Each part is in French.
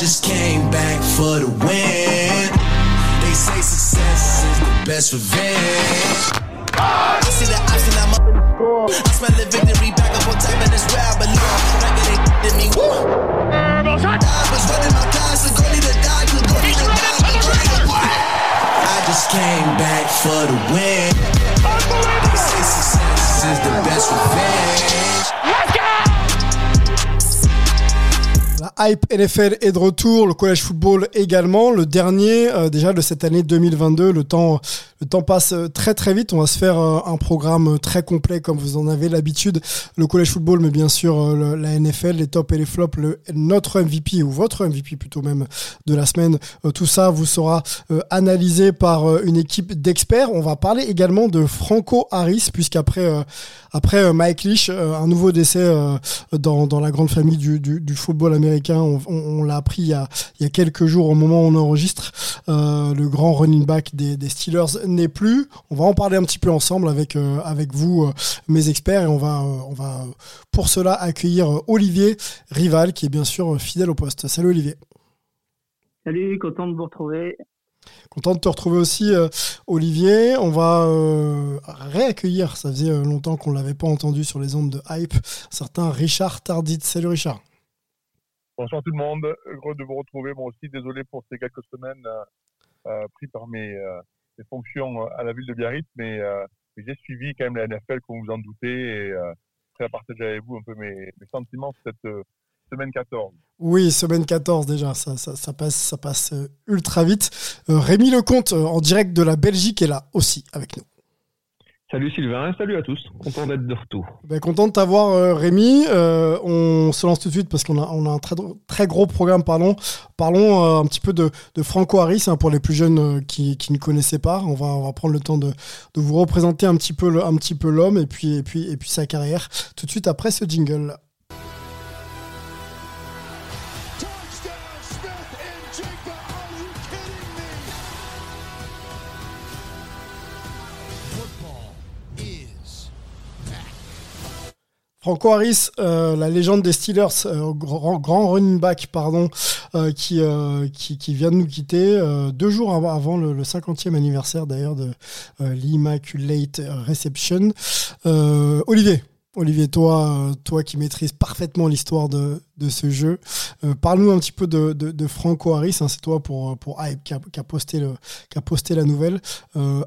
just came back for the win. They say success is the best revenge. I see the option, I'm up in the score. I smell the victory back up on top, and it's where I belong. Back it ain't to me, woo. I was running my class, the goalie to die, the goalie to die, the goalie to die. I just came back for the win. They say success is the best revenge. Hype NFL est de retour, le collège football également, le dernier euh, déjà de cette année 2022. Le temps, le temps passe euh, très très vite. On va se faire euh, un programme euh, très complet comme vous en avez l'habitude. Le collège football, mais bien sûr la NFL, les tops et les flops, notre MVP ou votre MVP plutôt même de la semaine. Tout ça vous sera analysé par une équipe d'experts. On va parler également de Franco Harris puisqu'après après Mike Leach, un nouveau décès dans, dans la grande famille du, du, football américain. On, l'a appris il y, a, il y a quelques jours au moment où on enregistre. Le grand running back des Steelers n'est plus. On va en parler un petit peu ensemble avec, euh, avec vous, euh, mes experts, et on va, euh, on va pour cela accueillir Olivier Rival, qui est bien sûr fidèle au poste. Salut Olivier. Salut, content de vous retrouver. Content de te retrouver aussi, euh, Olivier. On va euh, réaccueillir, ça faisait longtemps qu'on ne l'avait pas entendu sur les ondes de hype, certain Richard Tardit. Salut Richard. Bonsoir tout le monde, heureux de vous retrouver. Moi aussi, désolé pour ces quelques semaines euh, pris par mes, euh, fonctions euh, à la ville de Biarritz, mais, euh, j'ai suivi quand même la NFL, comme vous en doutez, et euh, prêt à partager avec vous un peu mes, sentiments cette euh, semaine 14. Oui, semaine 14 déjà, ça, ça, passe, ça passe euh, ultra vite. Euh, Rémi Lecomte, euh, en direct de la Belgique, est là aussi avec nous. Salut Sylvain, salut à tous, content d'être de retour. Ben, content de t'avoir, euh, Rémi. Euh, on se lance tout de suite parce qu'on a, on a un très, très gros programme. Parlons, parlons euh, un petit peu de, Franco Harris hein, pour les plus jeunes qui, ne connaissaient pas. On va, on prendre le temps de, vous représenter un petit peu, le- un petit peu l'homme et puis, et puis, et puis sa carrière. Tout de suite après ce jingle. Franco Harris, euh, la légende des Steelers, euh, grand, running back, pardon, euh, qui, qui, vient de nous quitter deux jours avant, le, le 50e anniversaire d'ailleurs de l'Immaculate Reception. Olivier, Olivier, toi, qui maîtrises parfaitement l'histoire de, ce jeu, parle-nous un petit peu de, Franco Harris. hein, c'est toi pour pour Hype qui a, posté la nouvelle.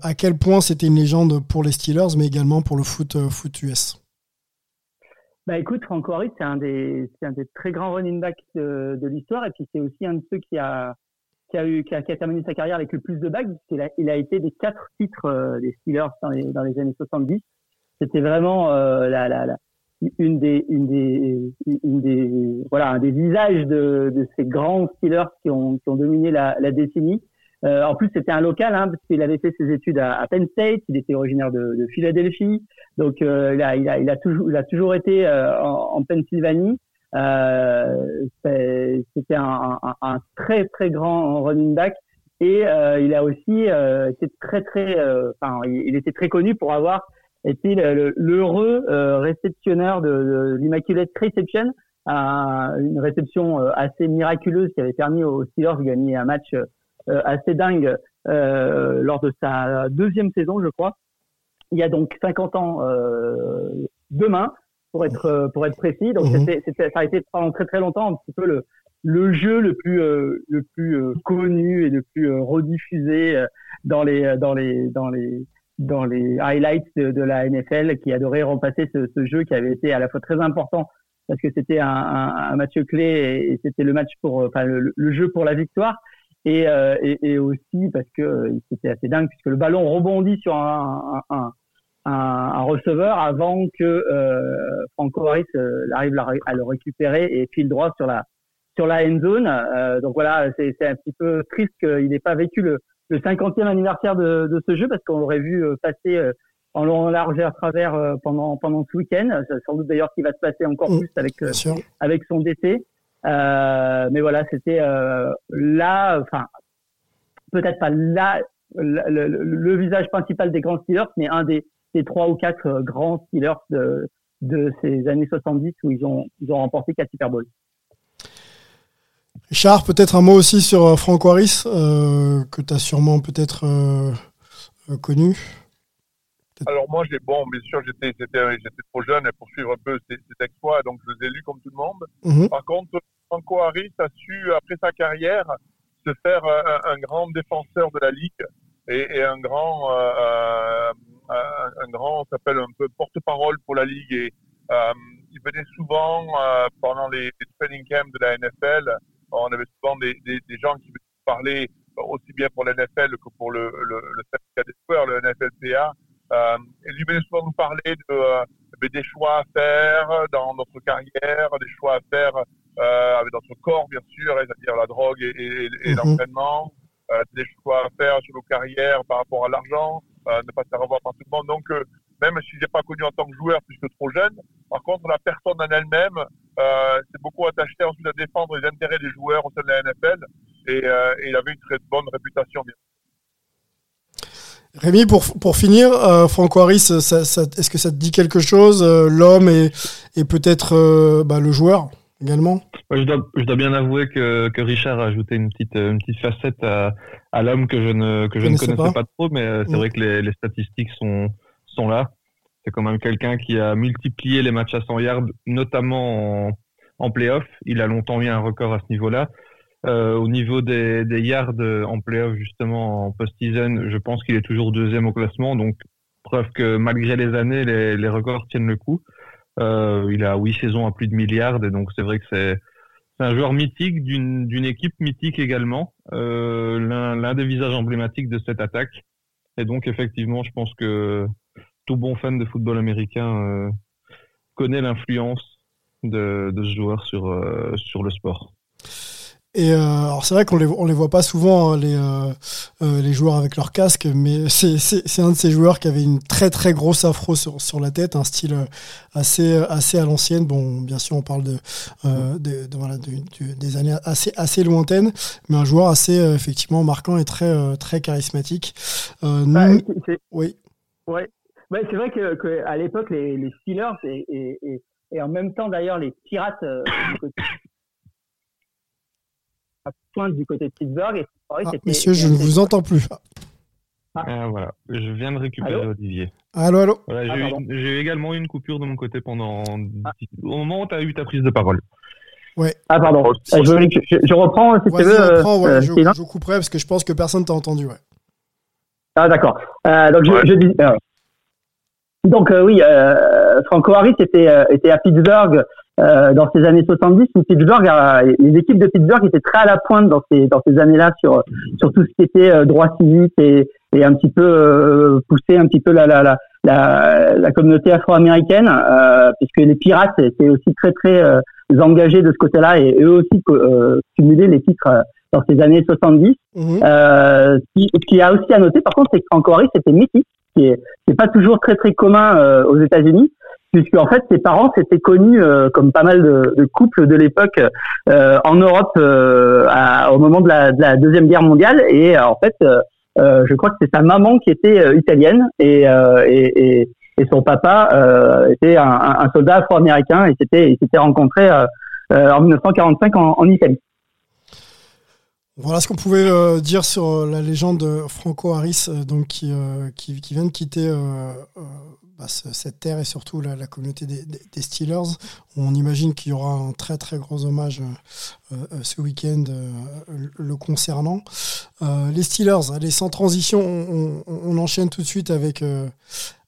À quel point c'était une légende pour les Steelers, mais également pour le foot foot US. Bah écoute, Franco Harris, c'est un des, c'est un des très grands running backs de, de l'histoire, et puis c'est aussi un de ceux qui a, qui a eu, qui a, terminé sa carrière avec le plus de bagues. puisqu'il a, il a été des quatre titres euh, des Steelers dans les, dans les années 70. C'était vraiment euh, la, la, la, une des, une des, une des, voilà, un des visages de, de ces grands Steelers qui ont, qui ont dominé la, la décennie. Euh, en plus, c'était un local, hein, parce qu'il avait fait ses études à, à Penn State. Il était originaire de, de Philadelphie, donc euh, il, a, il, a, il a toujours, il a toujours été euh, en, en Pennsylvanie. Euh, c'était un, un, un très très grand running back et euh, il a aussi euh, été très très, enfin, il, était très connu pour avoir été l'heureux réceptionneur de, de l'Immaculate Reception, un- une réception assez miraculeuse qui avait permis aux Steelers de gagner un match assez dingue euh, lors de sa deuxième saison, je crois. Il y a donc 50 ans euh, demain, pour être euh, pour être précis. Donc Mhm. c'était, ça a été pendant très très longtemps un petit peu le le jeu le plus euh, le plus euh, connu et le plus euh, rediffusé euh, dans les dans les dans les dans les highlights de, de la NFL qui adorait repasser ce, ce jeu qui avait été à la fois très important parce que c'était un, un, un match clé et, et c'était le match pour enfin le, le jeu pour la victoire et, euh, et, et aussi parce que euh, c'était assez dingue puisque le ballon rebondit sur un, un, un, un, receveur avant que euh, Franco Harris euh, arrive à, le récupérer et file droit sur la sur la end zone. Euh, donc voilà, c'est c'est un petit peu triste qu'il n'ait pas vécu le, le 50e anniversaire de, de ce jeu parce qu'on l'aurait vu euh, passer euh, en long, en large et à travers euh, pendant pendant ce week-end. Sans doute d'ailleurs qu'il va se passer encore Mm, plus avec euh, avec son décès. Euh, mais voilà, c'était euh, là, enfin, peut-être pas là, le, le- le visage principal des grands Steelers, mais un des, des trois ou quatre euh, grands Steelers de, de ces années 70 où ils ont, ils ont remporté quatre Super Bowls. Richard, peut-être un mot aussi sur Franco Harris, euh, que tu as sûrement peut-être euh, connu. Alors moi, j'ai bon, bien sûr, j'étais j'étais j'étais trop jeune pour suivre un peu ces, ces exploits, donc je les ai lus comme tout le monde. Mhm. Par contre, Franco Harris a su, après sa carrière, se faire un, un grand défenseur de la ligue et, un grand, euh, euh, s'appelle un peu porte-parole pour la ligue. Et euh, il venait souvent euh, pendant les, training camps de la NFL. On avait souvent des, des, des gens qui parler aussi bien pour la NFL que pour le, le, le des joueurs, le NFLPA. Euh, et venait souvent nous parler de, euh, des choix à faire dans notre carrière, des choix à faire euh, avec notre corps, bien sûr, c'est-à-dire la drogue et, et, et Mhm. l'entraînement, euh, des choix à faire sur nos carrières par rapport à l'argent, euh, ne pas se faire avoir par tout le monde. Donc, euh, même si j'ai pas connu en tant que joueur puisque trop jeune, par contre, la personne en elle-même s'est beaucoup attachée ensuite à défendre les intérêts des joueurs au sein de la NFL et, et il avait une très bonne réputation. Bien. Rémi, pour, pour finir, euh, Franco Harris, ça- ça- est-ce que ça te dit quelque chose, euh, l'homme et, et peut-être euh, bah, le joueur? Également Ouais, je, dois, je dois bien avouer que, que Richard a ajouté une petite, une petite facette à, à l'homme que je ne, que je ne Connaissais pas. pas, trop, mais euh, c'est Mm. vrai que les, les statistiques sont, sont là. C'est quand même quelqu'un qui a multiplié les matchs à 100 yards, notamment en, en playoff. Il a longtemps eu un record à ce niveau-là. Euh, au niveau des, des yards en playoff, justement, en post-season, je pense qu'il est toujours deuxième au classement. Donc, preuve que malgré les années, les, les records tiennent le coup. Euh, il a huit saisons à plus de milliards, et donc c'est vrai que c'est un joueur mythique d'une équipe mythique également, euh, l'un des visages emblématiques de cette attaque. Et donc effectivement, je pense que tout bon fan de football américain euh, connaît l'influence de, de ce joueur sur le sport. Et euh, alors c'est vrai qu'on les on les voit pas souvent hein, les euh, euh, les joueurs avec leur casque, mais c'est c'est c'est un de ces joueurs qui avait une très très grosse afro sur sur la tête, un style euh, assez assez à l'ancienne. Bon, bien sûr on parle de, euh, de, de- voilà du- des années assez assez lointaines, mais un joueur assez euh, effectivement marquant et très euh, très charismatique. Euh, Bah, oui. Ouais, ouais c'est vrai que, que à l'époque les, les Steelers et, et, et, et en même temps d'ailleurs les Pirates euh, du côté à pointe du côté de Pittsburgh. Et Ah, messieurs, je ne vous entends plus. Ah, voilà, je viens de récupérer Allô Olivier. Allô, allô. Voilà, Ah, j'ai eu- j'ai également eu une coupure de mon côté pendant Ah. au moment où tu as eu ta prise de parole. Ah pardon. Euh, je, reprends si tu veux. euh, reprends, ouais, euh, je, couperai parce que je pense que personne t'a entendu. Ouais. Ah d'accord. Euh, donc je, Ouais. je dis. euh, donc euh, oui, euh, Franco Harris était euh, était à Pittsburgh euh, dans ces années 70 où Pittsburgh, a- les équipes de Pittsburgh étaient très à la pointe dans ces dans ces années-là sur sur tout ce qui était euh, droit civique et et un petit peu euh, pousser un petit peu la la la la, la communauté afro-américaine euh, puisque les pirates étaient aussi très très euh, engagés de ce côté-là et eux aussi euh, cumulaient les titres euh, dans ces années 70 Mhm. euh, ce qui, ce qui a aussi à noter, par contre, c'est que Franco Harris était métis, ce qui est, qui est pas toujours très très commun euh, aux États-Unis, puisque en fait ses parents s'étaient connus euh, comme pas mal de, couples de l'époque euh, en Europe euh, au moment de la, de la deuxième guerre mondiale, et en fait, je crois que c'est sa maman qui était italienne et, et, son papa était un, soldat afro-américain et s'était ils s'étaient rencontrés en 1945 en, Italie. Voilà ce qu'on pouvait dire sur la légende de Franco Harris, donc qui, qui, vient de quitter bah, ce- cette terre et surtout la, communauté des, Steelers. On imagine qu'il y aura un très très gros hommage euh, euh, ce week-end euh, le concernant. Les Steelers, allez sans transition, on, enchaîne tout de suite avec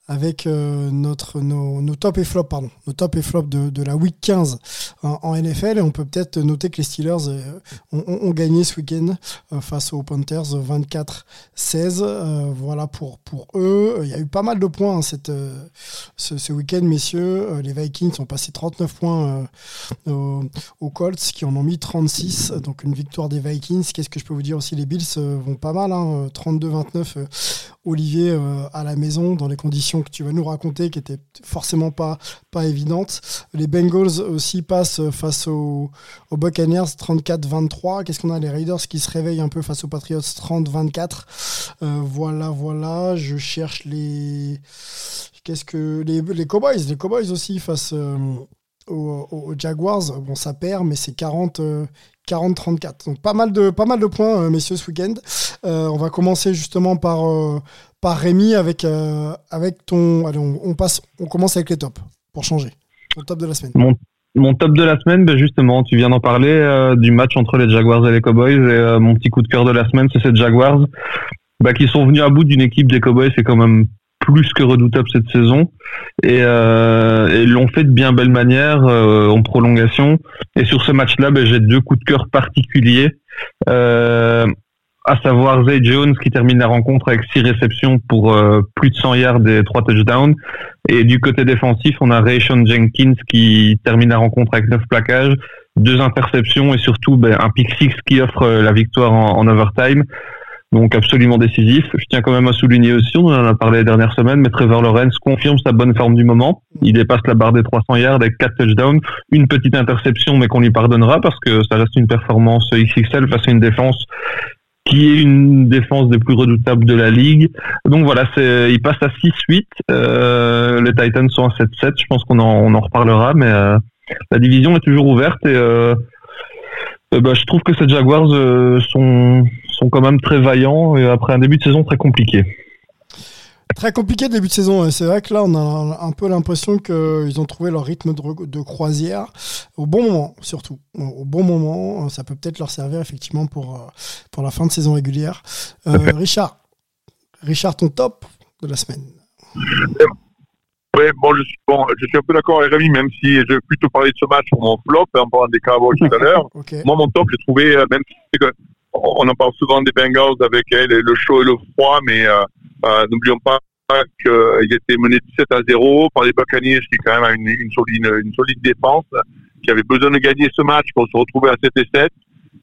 avec euh, notre nos, top et flop pardon nos top et flop de, de la week 15 en, NFL et on peut peut-être noter que les Steelers euh, ont, gagné ce week-end euh, face aux Panthers 24-16 Euh, voilà pour pour eux. Il y a eu pas mal de points hein, cette ce, week-end messieurs. Les Vikings ont passé 39 points aux, Colts qui en ont mis 36 donc une victoire des Vikings. Qu'est-ce que je peux vous dire aussi? Les Bills vont pas mal hein, 32-29 euh, Olivier euh, à la maison dans les conditions que tu vas nous raconter qui étaient forcément pas pas évidentes. Les Bengals aussi passent face aux, Buccaneers 34-23. Qu'est-ce qu'on a? Les Raiders qui se réveillent un peu face aux Patriots 30-24. Euh, voilà voilà, je cherche les qu'est-ce que les, Cowboys, les Cowboys aussi face euh, aux, Jaguars. Bon ça perd mais c'est 40 euh, 40-34. Donc pas mal de, pas mal de points, euh, messieurs, ce week-end. Euh, on va commencer justement par, euh, par Rémi avec, avec ton. Allez, on, passe, on commence avec les tops pour changer. Ton top de la semaine. Mon top de la semaine, ben justement, tu viens d'en parler, du match entre les Jaguars et les Cowboys. Et mon petit coup de cœur de la semaine, c'est ces Jaguars bah, qui sont venus à bout d'une équipe des Cowboys. C'est quand même plus que redoutable cette saison. Et, euh, et l'ont fait de bien belle manière euh, en prolongation. Et sur ce match-là, ben, j'ai deux coups de cœur particuliers. Euh, à savoir Zay Jones qui termine la rencontre avec six réceptions pour euh, plus de 100 yards et trois touchdowns. Et du côté défensif, on a Rayshon Jenkins qui termine la rencontre avec neuf plaquages, deux interceptions et surtout ben, un pick six qui offre euh, la victoire en overtime. Donc absolument décisif. Je tiens quand même à souligner aussi, on en a parlé les dernières semaines, mais Trevor Lawrence confirme sa bonne forme du moment. Il dépasse la barre des 300 yards avec quatre touchdowns, une petite interception, mais qu'on lui pardonnera parce que ça reste une performance XXL face à une défense qui est une défense des plus redoutables de la ligue. Donc voilà, il passe à 6-8. Euh, les Titans sont à 7-7. Je pense qu'on en, reparlera, mais euh, la division est toujours ouverte et euh, bah, je trouve que ces Jaguars sont, sont quand même très vaillants et après un début de saison très compliqué. Très compliqué le début de saison. et C'est vrai que là, on a un peu l'impression qu'ils ont trouvé leur rythme de, de croisière au bon moment, surtout. Au bon moment, ça peut peut-être leur servir effectivement pour, euh, pour la fin de saison régulière. Euh, Richard, Richard, ton top de la semaine. Ouais, bon, je suis, bon, je suis un peu d'accord avec Rémi, même si je vais plutôt parler de ce match pour mon flop, en parlant des Cowboys tout à l'heure. Moi, mon top, j'ai trouvé, euh, même si c'est que, on en parle souvent des Bengals avec euh, le chaud et le froid, mais euh, euh, n'oublions pas qu'ils étaient menés 17 à 0 par les Buccaneers, qui quand même a une, solide, une solide défense, qui avait besoin de gagner ce match pour se retrouver à 7 et 7.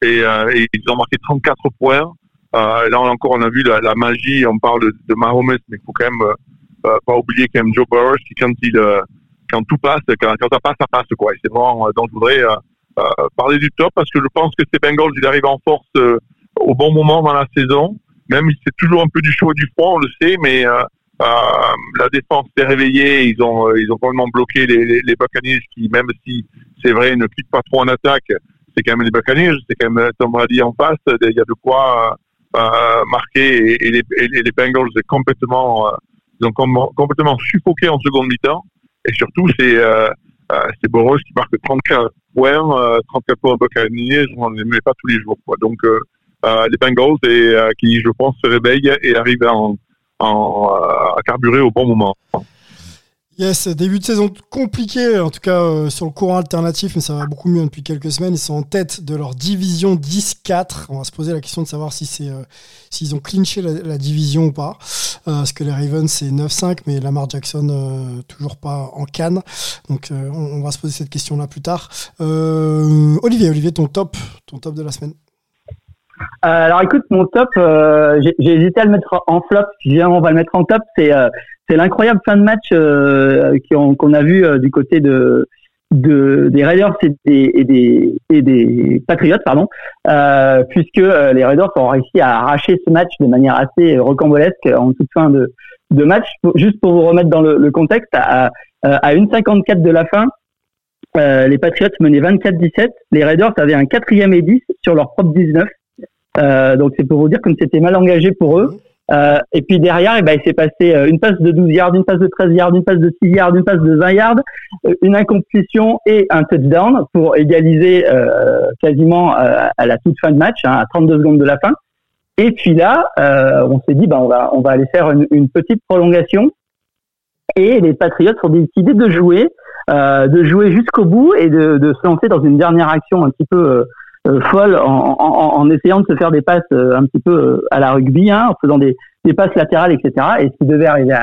Et, euh, et ils ont marqué 34 points. Là encore, on a vu la, magie. On parle de, de Mahomes, mais il faut quand même pas oublier quand même Joe Burrow, qui quand il quand tout passe, quand, ça passe, ça passe quoi. Et c'est vraiment donc je voudrais parler du top parce que je pense que ces Bengals, ils arrivent en force euh, au bon moment dans la saison. Même si c'est toujours un peu du chaud et du froid, on le sait, mais euh, euh, la défense s'est réveillée. Ils ont euh, ils ont complètement bloqué les, les, les Buccaneers qui, même si c'est vrai, ne cliquent pas trop en attaque, c'est quand même les Buccaneers, c'est quand même Tom Brady en face. Il y a de quoi euh, euh, marquer et, les, et les Bengals complètement euh, ils ont com- complètement suffoqué en seconde mi-temps. Et surtout, c'est euh, euh, c'est Boros qui marque 34 points, euh, 34 points Buccaneers, on ne les pas tous les jours. Quoi. Donc, euh, euh, les Bengals et, euh, qui, je pense, se réveillent et arrivent en, en, euh, à carburer au bon moment. Yes, début de saison compliqué, en tout cas euh, sur le courant alternatif, mais ça va beaucoup mieux depuis quelques semaines. Ils sont en tête de leur division 10-4. On va se poser la question de savoir si c'est euh, s'ils ont clinché la, division ou pas. Euh, parce que les Ravens c'est 9-5, mais Lamar Jackson toujours pas en canne. Donc on, va se poser cette question là plus tard. Olivier, Olivier, ton top, ton top de la semaine. Alors écoute, mon top, j'ai hésité à le mettre en flop. Finalement, on va le mettre en top. C'est c'est l'incroyable fin de match euh, qu'on a vu euh, du côté de, de des Raiders et des Patriots, pardon, euh, puisque les Raiders ont réussi à arracher ce match de manière assez rocambolesque en toute fin de, match. Juste pour vous remettre dans le, contexte, à, à, à 1,54 de la fin. les Patriots menaient 24-17. Les Raiders avaient un quatrième et 10 sur leur propre 19. Euh, donc c'est pour vous dire comme c'était mal engagé pour eux. Euh, et puis derrière, eh ben, il s'est passé euh, une passe de 12 yards, une passe de 13 yards, une passe de 6 yards, une passe de 20 yards, euh, une incomplétion et un touchdown pour égaliser quasiment à la toute fin de match, hein, à 32 secondes de la fin. Et puis là, on s'est dit, ben, on va, on va aller faire une, petite prolongation. Et les Patriots ont décidé de jouer, de jouer jusqu'au bout et de, se lancer dans une dernière action un petit peu folle en, en, en essayant de se faire des passes euh, un petit peu euh, à la rugby, hein, en faisant des, des passes latérales, etc. Et ce qui devait arriver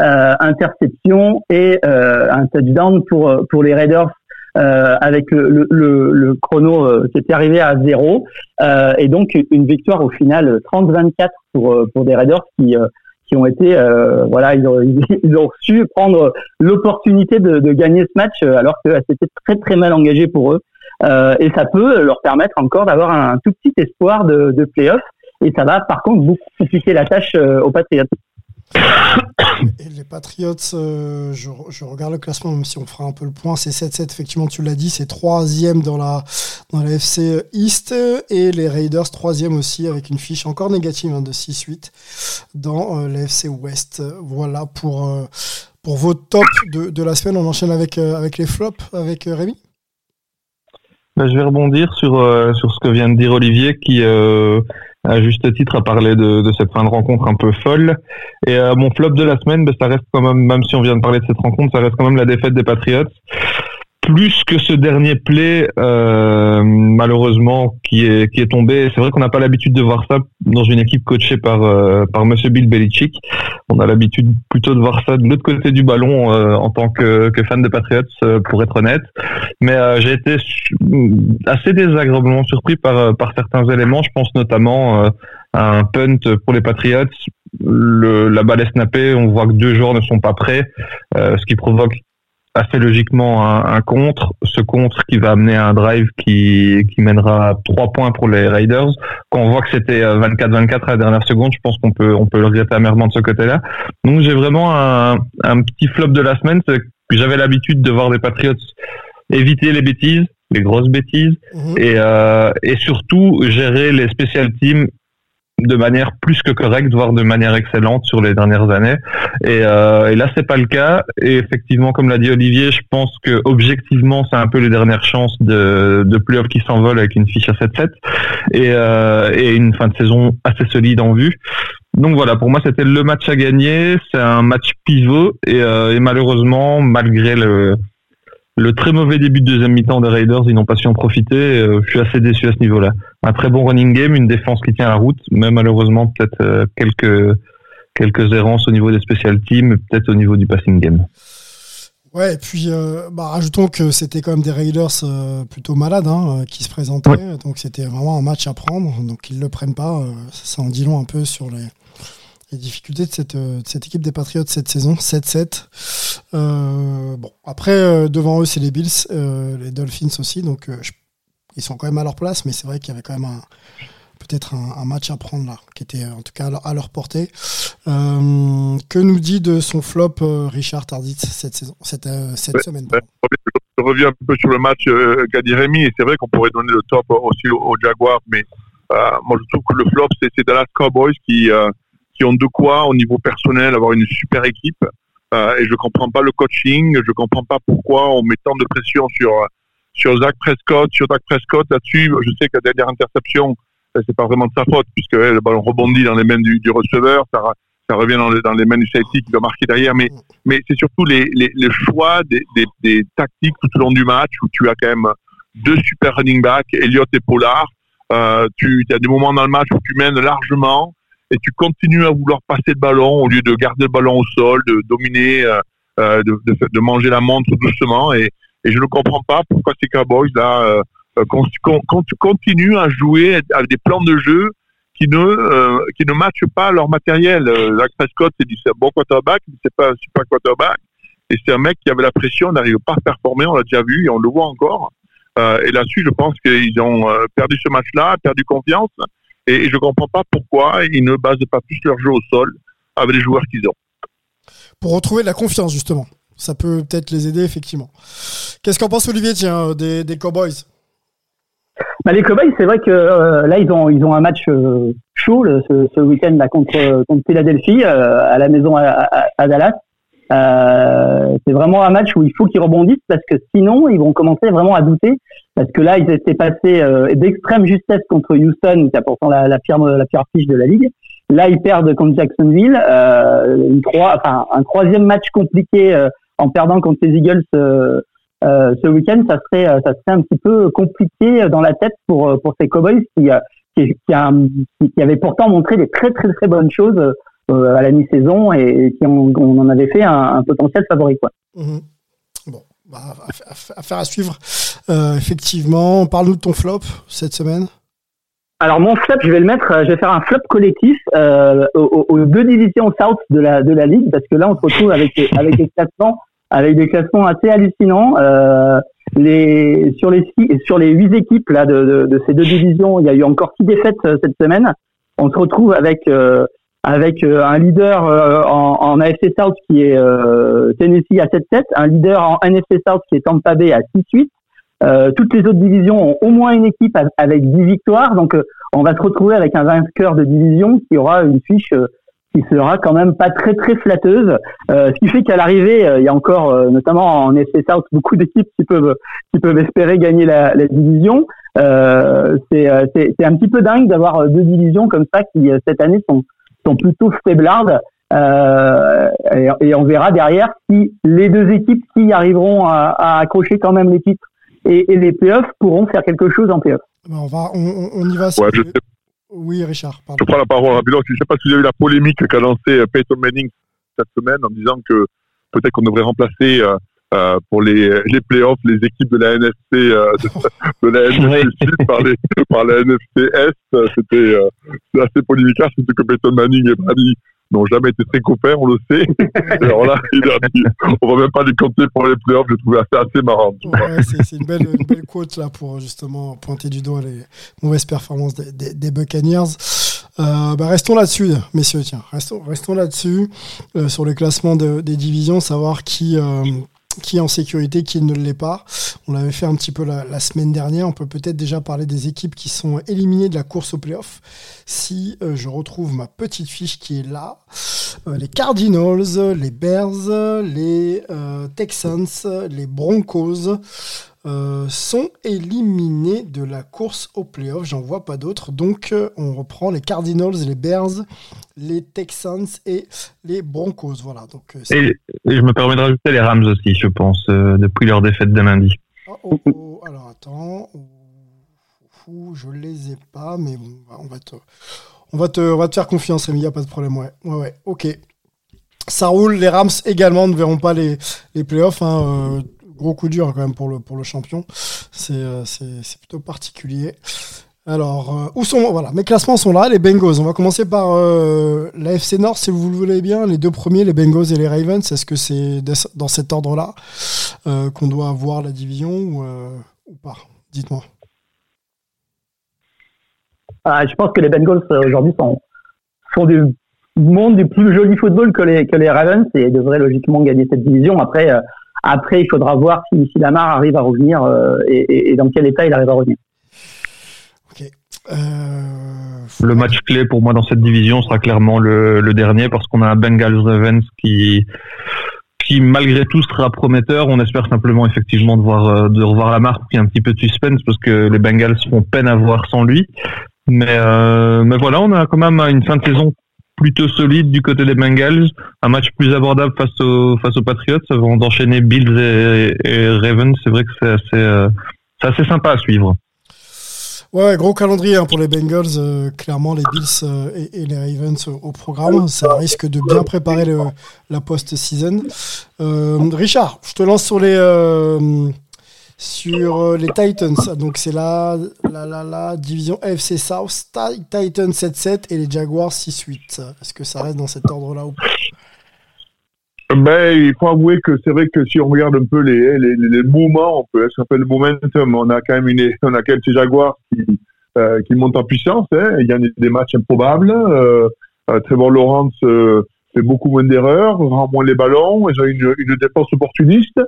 euh, interception et euh, un touchdown pour euh, pour les Raiders euh, avec le, le, le, chrono euh, qui était arrivé à zéro euh, et donc une victoire au final 30-24 pour euh, pour des Raiders qui euh, qui ont été euh, voilà ils ont ils ont su prendre l'opportunité de, de gagner ce match euh, alors que c'était très très mal engagé pour eux euh, et ça peut leur permettre encore d'avoir un, tout petit espoir de, de playoff. Et ça va par contre beaucoup compliquer la tâche euh, aux Patriots. Les Patriots, euh, je, regarde le classement, même si on fera un peu le point, c'est 7-7, effectivement, tu l'as dit, c'est troisième dans la, dans la FC East, et les Raiders, troisième aussi, avec une fiche encore négative hein, de 6-8 dans euh, la FC West. Voilà pour, pour vos tops de, de la semaine. On enchaîne avec, avec les flops, avec Rémi Bah, je vais rebondir sur, euh, sur ce que vient de dire Olivier, qui, euh, à juste titre, a parlé de, de cette fin de rencontre un peu folle. Et euh, mon flop de la semaine, bah, ça reste quand même, même si on vient de parler de cette rencontre, ça reste quand même la défaite des Patriots. Plus que ce dernier play, euh, malheureusement, qui est, qui est tombé. C'est vrai qu'on n'a pas l'habitude de voir ça dans une équipe coachée par, euh, par Monsieur Bill Belichick. On a l'habitude plutôt de voir ça de l'autre côté du ballon euh, en tant que, que fan des Patriots, euh, pour être honnête. Mais euh, j'ai été assez désagréablement surpris par, euh, par certains éléments. Je pense notamment à un punt pour les Patriots. Le, la balle est snappée, on voit que deux joueurs ne sont pas prêts, ce qui provoque assez logiquement un, un contre. Ce contre qui va amener à un drive qui, qui mènera à trois points pour les Raiders. Quand on voit que c'était euh, 24-24 à la dernière seconde, je pense qu'on peut, on peut le regretter amèrement de ce côté-là. Donc j'ai vraiment un, un petit flop de la semaine. c'est que J'avais l'habitude de voir des Patriots éviter les bêtises, les grosses bêtises, Mhm. et, euh, et surtout gérer les special teams de manière plus que correcte, voire de manière excellente sur les dernières années. Et, euh, et là, c'est pas le cas. Et effectivement, comme l'a dit Olivier, je pense que objectivement, c'est un peu les dernières chances de, de playoff qui s'envolent avec une fiche à 7-7 et, euh, et une fin de saison assez solide en vue. Donc voilà, pour moi, c'était le match à gagner. C'est un match pivot et, euh, et malheureusement, malgré le, le très mauvais début de deuxième mi-temps des Raiders, ils n'ont pas su en profiter. Euh, je suis assez déçu à ce niveau-là. Un très bon running game, une défense qui tient la route, mais malheureusement peut-être euh, quelques quelques errances au niveau des special teams, peut-être au niveau du passing game. Ouais, et puis euh, bah, rajoutons que c'était quand même des Raiders euh, plutôt malades hein, qui se présentaient, donc c'était vraiment un match à prendre, donc ils le prennent pas, euh, ça en dit long un peu sur les, les difficultés de cette, euh, de cette équipe des Patriots cette saison, 7-7. Euh, bon, après, euh, devant eux, c'est les Bills, euh, les Dolphins aussi, donc je- ils sont quand même à leur place, mais c'est vrai qu'il y avait quand même un peut-être un, un match à prendre là, qui était en tout cas à leur, à leur portée. Euh, que nous dit de son flop Richard Tardit cette saison, cette, cette Ouais, semaine ouais. Je reviens un peu sur le match qu'a dit Rémi, et c'est vrai qu'on pourrait donner le top aussi aux, aux Jaguars, mais euh, moi je trouve que le flop, c'est c'est Dallas Cowboys qui, euh, qui ont de quoi, au niveau personnel, avoir une super équipe. Euh, et je comprends pas le coaching, je comprends pas pourquoi on met tant de pression sur, sur Zach Prescott, sur Zach Prescott là-dessus. Je sais que la dernière interception, euh, c'est pas vraiment de sa faute, puisque euh, le ballon rebondit dans les mains du, du receveur, ça, ça revient dans dans les mains du safety qui doit marquer derrière, mais mais c'est surtout les, les, choix des, des, des tactiques tout au long du match où tu as quand même deux super running backs, Elliott et Pollard. Euh, tu as des moments dans le match où tu mènes largement et tu continues à vouloir passer le ballon au lieu de garder le ballon au sol, de dominer, euh, euh, de, manger la montre doucement. Et, je ne comprends pas pourquoi ces Cowboys là euh, euh, con- con- con- continuent à jouer avec des plans de jeu qui ne euh, qui ne matchent pas leur matériel. Euh, Zach Prescott, c'est un bon quarterback, mais c'est pas un super quarterback. Et c'est un mec qui avait la pression, n'arrive pas à performer, on l'a déjà vu et on le voit encore. Euh, et là-dessus, je pense qu'ils ont euh, perdu ce match-là, perdu confiance. Et, je comprends pas pourquoi ils ne basent pas plus leur jeu au sol avec les joueurs qu'ils ont. Pour retrouver de la confiance, justement. Ça peut peut-être les aider, effectivement. Qu'est-ce qu'en pense Olivier, tiens, euh, des, des Cowboys? Bah, les Cowboys, c'est vrai que euh, là, ils ont, ils ont un match euh, chaud le- ce, ce week-end là, contre, contre Philadelphie, euh, à la maison à, à- à Dallas. Euh, c'est vraiment un match où il faut qu'ils rebondissent parce que sinon, ils vont commencer vraiment à douter. Parce que là, ils étaient passés euh, d'extrême justesse contre Houston, qui a pourtant la, la, pire, pire fiche de la ligue. Là, ils perdent contre Jacksonville. Euh, un troisième match compliqué en perdant contre les Eagles ce week-end, ça serait, ça serait un petit peu compliqué dans la tête pour pour ces Cowboys qui qui, qui, avaient pourtant montré des très très très bonnes choses à la mi-saison et qui ont, on en avait fait un, un potentiel favori quoi. Mhm. Bon, bah, aff- aff- affaire à suivre. Euh, effectivement, parle-nous de ton flop cette semaine. Alors mon flop, je vais le mettre, euh, je vais faire un flop collectif euh, aux, aux deux divisions South de la de la ligue parce que là on se retrouve avec des- avec des classements avec des classements assez hallucinants. Euh, les sur les sur les huit équipes là de, de, de ces deux divisions, il y a eu encore six défaites euh, cette semaine. On se retrouve avec euh, avec un leader en, en AFC South qui est Tennessee à 7-7, un leader en NFC South qui est Tampa Bay à 6-8. Euh, toutes les autres divisions ont au moins une équipe av- avec 10 victoires, donc euh, on va se retrouver avec un vainqueur de division qui aura une fiche euh, qui sera quand même pas très très flatteuse. Euh, ce qui fait qu'à l'arrivée, euh, il y a encore, euh, notamment en FC South, beaucoup d'équipes qui peuvent qui peuvent espérer gagner la, la division. C'est un petit peu dingue d'avoir deux divisions comme ça qui cette année sont sont plutôt faiblardes. Euh, et, et on verra derrière si les deux équipes qui arriveront à, à accrocher quand même les titres et, et les playoffs pourront faire quelque chose en playoffs. Ben, on, va, on, y va. Ouais, je, sais- Oui, Richard, je pardon. prends la parole rapidement. Je ne sais pas si vous avez vu la polémique qu'a lancée euh, Peyton Manning cette semaine en disant que peut-être qu'on devrait remplacer euh, pour les, les playoffs les équipes de la NFC, euh, de, de la NFC. Sud par, les, par la NFC Est. C'était euh, assez polémique, surtout que Peyton Manning et Brady n'ont jamais été très copains, on le sait. Alors là, il a dit, on va même pas les compter pour les playoffs. Je trouvais assez, assez marrant. Ouais, c'est c'est une belle, une belle quote là pour justement pointer du doigt les mauvaises performances des, des, des Buccaneers. Euh, bah, restons là-dessus, messieurs. Tiens, restons, restons là-dessus euh, sur le classement de- des divisions, savoir qui, euh, qui est en sécurité, qui ne l'est pas. On l'avait fait un petit peu la, semaine dernière. On peut peut-être déjà parler des équipes qui sont éliminées de la course au playoff. Si euh, je retrouve ma petite fiche qui est là, Euh, les Cardinals, les Bears, les euh, Texans, les Broncos euh, sont éliminés de la course au playoff. J'en vois pas d'autres. Donc, euh, on reprend les Cardinals, les Bears, les Texans et les Broncos. Voilà. Donc, euh, Et, et je me permets de rajouter les Rams aussi, je pense, euh, depuis leur défaite de lundi. Oh, oh, oh, alors attends. Je les ai pas, mais bon, bah, on va te, on va te, on va te faire confiance, Rémi, y a pas de problème. Ouais, ouais, ouais. Ok. Ça roule. Les Rams également ne verront pas les, les playoffs. hein, gros coup dur quand même pour le, pour le champion. C'est, euh, plutôt particulier. Alors, euh, où sont voilà, mes classements sont là, les Bengals. On va commencer par euh, la FC Nord, si vous le voulez bien. Les deux premiers, les Bengals et les Ravens. Est-ce que c'est dans cet ordre-là euh, qu'on doit avoir la division ou, ou pas? Dites-moi. Ah, je pense que les Bengals aujourd'hui sont, sont du monde du plus joli football que les, que les Ravens et devraient logiquement gagner cette division. Après, après il faudra voir si, si Lamar arrive à revenir euh, et, et- et dans quel état il arrive à revenir. Euh, Le match clé pour moi dans cette division sera clairement le, le dernier parce qu'on a un Bengals Ravens qui qui malgré tout sera prometteur. On espère simplement effectivement de voir euh, de revoir la marque puis un petit peu de suspense parce que les Bengals font peine à voir sans lui. Mais euh, mais voilà, on a quand même une fin de saison plutôt solide du côté des Bengals, un match plus abordable face aux face aux Patriots avant d'enchaîner Bills et, Ravens. C'est vrai que c'est assez euh, assez sympa à suivre. Ouais, gros calendrier hein, pour les Bengals. euh, clairement, les Bills euh, et, les Ravens au, programme. Ça risque de bien préparer la post-season. Euh, Richard, je te lance sur les, sur euh, les Titans. Donc, c'est la, la, la, la division AFC South. Ti- Titans 7-7 et les Jaguars 6-8. Est-ce que ça reste dans cet ordre-là ou pas? Ben, il faut avouer que c'est vrai que si on regarde un peu les, les, moments, on peut, ça s'appelle le momentum, on a quand même une, on a quand ces Jaguars qui, euh, qui montent en puissance, hein, il y a des, matchs improbables, euh, Trevor Lawrence fait beaucoup moins d'erreurs, rend moins les ballons, ils ont une, une défense opportuniste.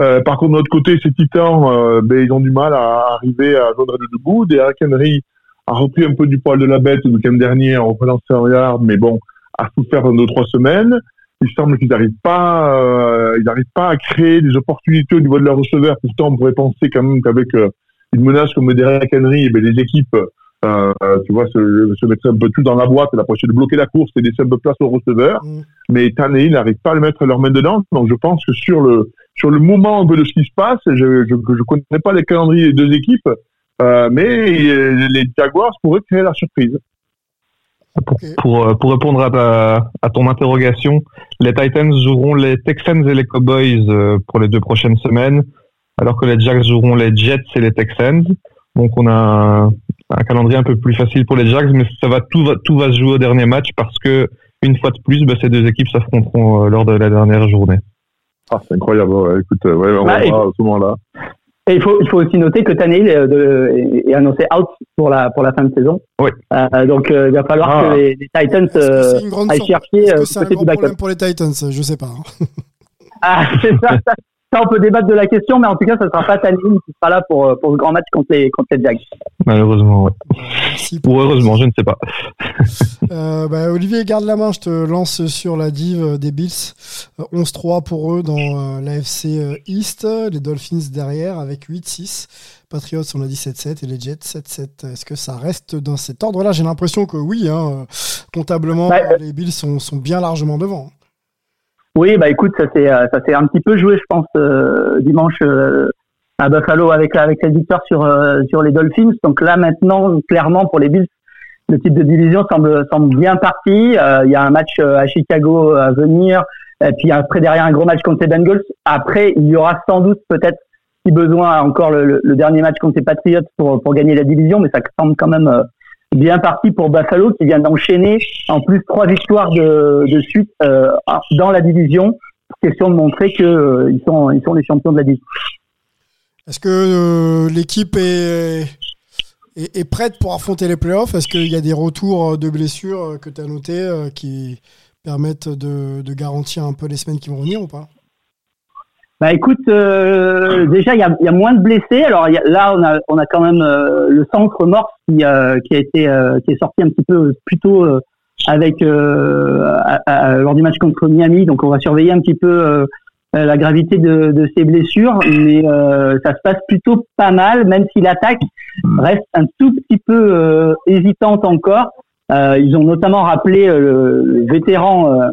Euh, par contre, de l'autre côté, ces Titans, euh, ben, ils ont du mal à arriver à joindre le debout. Derrick Henry a repris un peu du poil de la bête le week-end dernier en reprenant 100 yards, mais bon, a souffert dans deux trois semaines il semble qu'ils n'arrivent pas, euh, ils n'arrivent pas à créer des opportunités au niveau de leurs receveurs. Pourtant, on pourrait penser quand même qu'avec euh, une menace comme Derek Henry, eh ben, les équipes, euh, tu vois, se, se mettraient un peu tout dans la boîte et la de bloquer la course et laisser un peu place aux receveurs. Mm. Mais Tannehill n'arrive pas à le mettre leurs mains dedans. Donc, je pense que sur le sur le moment un peu de ce qui se passe, je je connais pas les calendriers des deux équipes, euh, mais les Jaguars pourraient créer la surprise. Pour, euh, pour répondre à, ta- à ton interrogation, les Titans joueront les Texans et les Cowboys euh, pour les deux prochaines semaines, alors que les Jacks joueront les Jets et les Texans. Donc on a un, un calendrier un peu plus facile pour les Jacks, mais ça va tout va tout va se jouer au dernier match parce que une fois de plus, bah, ces deux équipes s'affronteront lors de la dernière journée. Ah, c'est incroyable. ouais. Écoute, euh, ouais, on Bah, va et- à ce moment-là. Et il faut, il faut aussi noter que Tannehill est, de- est- est annoncé out pour la, pour la fin de saison. Oui. Euh, donc, euh, il va falloir Ah. que les, les Titans Est-ce que euh, c'est une grande aillent chercher est-ce euh, que c'est un problème pour les Titans? Je sais pas. hein. Ah, c'est ça, ça, ça, on peut débattre de la question, mais en tout cas, ça sera pas Tannehill qui sera là pour, euh, pour ce grand match contre les, contre les Jags. Malheureusement, ouais. Merci pour- Ou heureusement, je ne sais pas. Euh, bah, Olivier, garde la main, je te lance sur la div euh, des Bills. Euh, 11-3 pour eux dans euh, l'AFC East. Les Dolphins derrière avec 8-6. Patriots, on a dit 7-7 et les Jets 7-7. Est-ce que ça reste dans cet ordre-là? J'ai l'impression que oui. hein, comptablement, les Bills sont, sont bien largement devant. Oui, bah écoute, ça s'est euh, ça s'est un petit peu joué, je pense, euh, dimanche euh, à Buffalo avec avec cette victoire sur euh, sur les Dolphins. Donc là maintenant, clairement pour les Bills, le type de division semble semble bien parti. Euh, Il y a un match euh, à Chicago à venir, et puis après derrière un gros match contre les Bengals. Après, il y aura sans doute peut-être si besoin encore le, le- le dernier match contre les Patriots pour pour gagner la division, mais ça semble quand même bien parti pour Buffalo qui vient d'enchaîner en plus trois victoires de, suite euh, dans la division. Question de montrer que euh, sont ils sont les champions de la division. Est-ce que euh, l'équipe est, est, prête pour affronter les playoffs? Est-ce qu'il y a des retours de blessures que tu as notés qui permettent de, de garantir un peu les semaines qui vont venir ou pas? Bah écoute, euh, déjà il y a, y a moins de blessés. Alors y a- là on a on a quand même euh, le centre mort qui euh, qui a été euh, qui est sorti un petit peu plus tôt euh, avec euh, à- à- lors du match contre Miami. Donc on va surveiller un petit peu euh, la gravité de, de ces blessures, mais euh, ça se passe plutôt pas mal, même si l'attaque reste un tout petit peu euh, hésitante encore. Euh, ils ont notamment rappelé euh, le, le vétéran euh,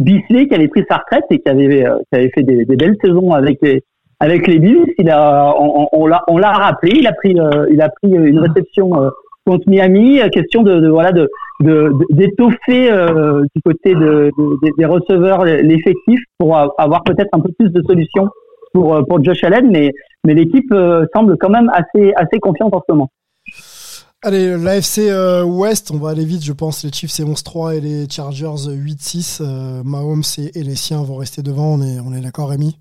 Bisley qui avait pris sa retraite et qui avait, euh, qui avait fait des, belles saisons avec les avec les Bills. Il a, on, on- on l'a on l'a rappelé. Il a pris euh, il a pris une réception euh, contre Miami. Question de, voilà de d'étoffer du côté de, de- des- receveurs l'effectif pour avoir peut-être un peu plus de solutions pour pour Josh Allen. Mais mais l'équipe semble quand même assez assez confiante en ce moment. Allez, l'AFC euh, Ouest, on va aller vite, je pense. Les Chiefs c'est 11-3 et les Chargers 8-6. Euh, Mahomes et, les siens vont rester devant, on est, d'accord, Rémi?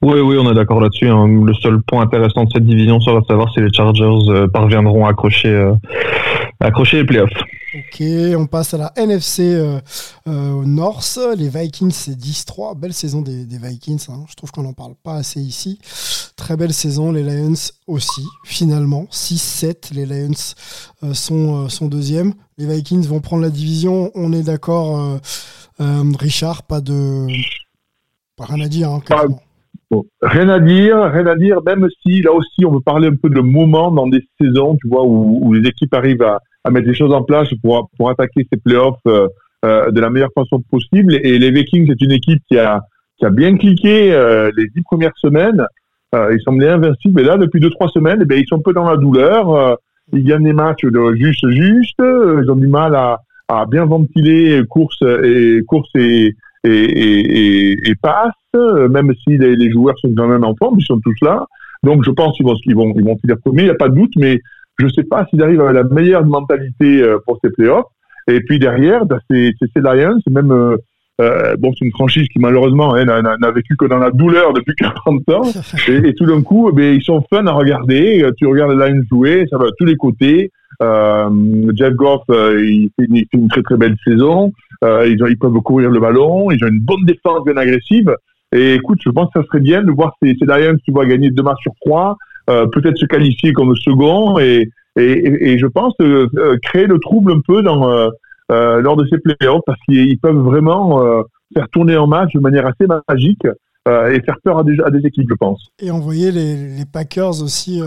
Oui, oui, on est d'accord là-dessus. hein. Le seul point intéressant de cette division sera de savoir si les Chargers euh, parviendront à accrocher, euh, accrocher les playoffs. Ok, on passe à la NFC euh, euh, North. Les Vikings, c'est 10-3. Belle saison des, des Vikings. hein. Je trouve qu'on n'en parle pas assez ici. Très belle saison. Les Lions aussi, finalement. 6-7. Les Lions euh, sont, euh, sont deuxièmes. Les Vikings vont prendre la division. On est d'accord, euh, euh, Richard. Pas de. Pas rien à dire. hein. Bon, rien à dire, rien à dire, même si là aussi on peut parler un peu de moment dans des saisons, tu vois, où, où les équipes arrivent à, à mettre les choses en place pour, pour attaquer ces playoffs euh, euh, de la meilleure façon possible. Et les Vikings, c'est une équipe qui a, qui a bien cliqué euh, les dix premières semaines. Euh, ils semblaient invincibles, et là, depuis deux, trois semaines, eh bien, ils sont un peu dans la douleur. Euh, ils gagnent des matchs de juste, juste. Ils ont du mal à, à bien ventiler course et course et, et, et, et, passe, euh, même si les, les joueurs sont quand même en forme, ils sont tous là. Donc je pense qu'ils vont, qu'ils vont, ils vont finir premiers, il n'y a pas de doute, mais je ne sais pas s'ils arrivent avec la meilleure mentalité euh, pour ces playoffs. Et puis derrière, bah, c'est c'est ces Lions, même euh, euh, bon, c'est une franchise qui malheureusement hein, n'a- vécu que dans la douleur depuis 40 ans. Et, tout d'un coup, bien, ils sont fun à regarder. Tu regardes les Lions jouer, ça va à tous les côtés. Euh, Jeff Goff, il, fait une, il fait une très très belle saison. Euh, ils, ont, ils peuvent courir le ballon. Ils ont une bonne défense bien agressive. Et écoute, je pense que ça serait bien de voir ces, ces Lions qui vont gagner deux matchs sur trois, euh, peut-être se qualifier comme second et, et, et, je pense euh, euh, créer le trouble un peu dans, euh, euh, lors de ces playoffs parce qu'ils peuvent vraiment faire tourner en match de manière assez magique euh, et faire peur à des, des équipes, je pense. Et envoyer les, Packers aussi euh,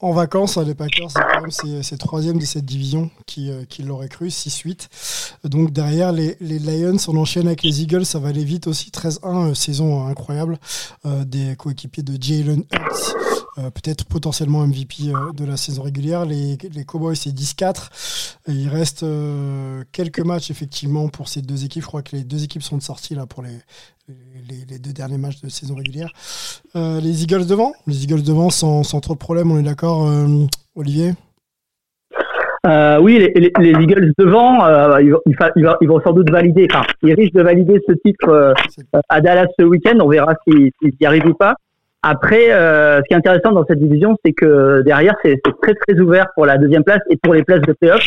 en vacances. Les Packers, c'est quand même c'est, c'est troisième de cette division qui, euh, qui l'aurait cru, 6-8. Donc derrière les, les Lions, on enchaîne avec les Eagles, ça va aller vite aussi, 13-1, euh, saison incroyable des coéquipiers de Jalen Hurts. Euh, peut-être potentiellement MVP euh, de la saison régulière. Les, les Cowboys, c'est 10-4. Et il reste euh, quelques matchs, effectivement, pour ces deux équipes. Je crois que les deux équipes sont de sortie là, pour les, les, les deux derniers matchs de saison régulière. Les Eagles devant? Les Eagles devant sans, sans trop de problèmes, on est d'accord, Olivier? Euh, oui, les, les, les Eagles devant, euh, ils, vont- ils, fa- ils vont- ils vont sans doute valider, enfin, ils risquent de valider ce titre euh, à Dallas ce week-end. On verra s'ils s'ils y arrivent ou pas. Après, euh, ce qui est intéressant dans cette division, c'est que derrière, c'est très très ouvert pour la deuxième place et pour les places de playoff.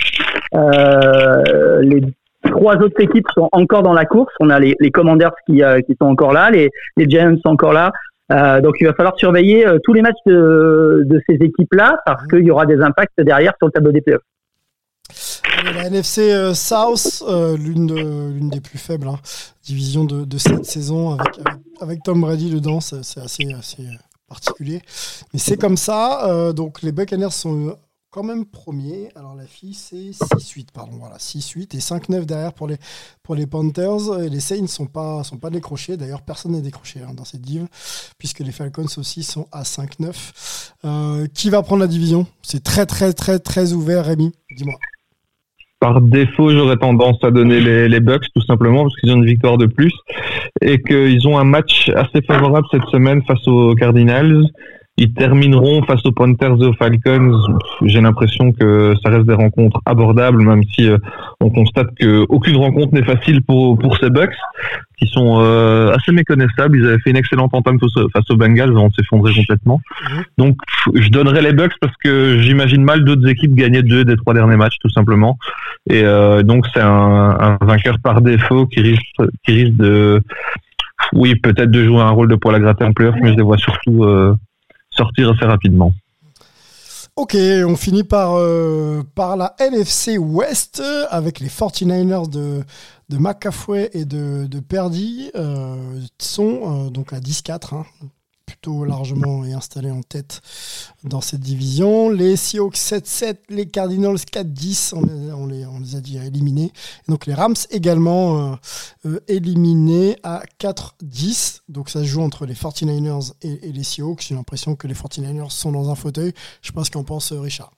Euh, les trois autres équipes sont encore dans la course. On a les, les Commanders qui, euh, qui sont encore là, les, les Giants sont encore là. Euh, donc il va falloir surveiller euh, tous les matchs de, de ces équipes-là parce qu'il y aura des impacts derrière sur le tableau des playoffs. La NFC euh, South, euh, l'une de- l'une des plus faibles hein, divisions de, cette saison, avec, avec, Tom Brady dedans, c'est assez, euh, particulier. Mais c'est comme ça. donc les Buccaneers sont quand même premiers. Alors la fille, c'est 6-8, pardon. Voilà, 6-8 et 5-9 derrière pour les, Panthers. Et les Saints ne sont pas, décrochés. D'ailleurs, personne n'est décroché hein, dans cette div, puisque les Falcons aussi sont à 5-9. Euh, qui va prendre la division? C'est très, très, très, très ouvert, Rémi. Dis-moi. Par défaut, j'aurais tendance à donner les, les Bucks tout simplement parce qu'ils ont une victoire de plus et qu'ils ont un match assez favorable cette semaine face aux Cardinals. Ils termineront face aux Panthers et aux Falcons. J'ai l'impression que ça reste des rencontres abordables, même si euh, on constate que aucune rencontre n'est facile pour pour ces Bucks, qui sont euh, assez méconnaissables. Ils avaient fait une excellente entame face, aux- Bengals avant de s'effondrer complètement. Mhm. Donc, je donnerai les Bucks parce que j'imagine mal d'autres équipes gagner deux des trois derniers matchs, tout simplement. Et euh, donc, c'est un, un vainqueur par défaut qui risque, qui risque de, oui, peut-être de jouer un rôle de poil à gratter en playoff, mais je les vois surtout euh, sortir assez rapidement. Ok, on finit par, euh, par la NFC West euh, avec les 49ers de, de McCaffrey et de, de Purdy. Euh, sont euh, donc à 10-4, hein, plutôt largement et installés en tête dans cette division. Les Seahawks 7-7, les Cardinals 4-10, on, on on les a déjà éliminés. Et donc les Rams également euh, euh, éliminés à 4-10. Donc ça se joue entre les 49ers et, les Seahawks. J'ai l'impression que les 49ers sont dans un fauteuil. Je ce qu'en pense euh, Richard.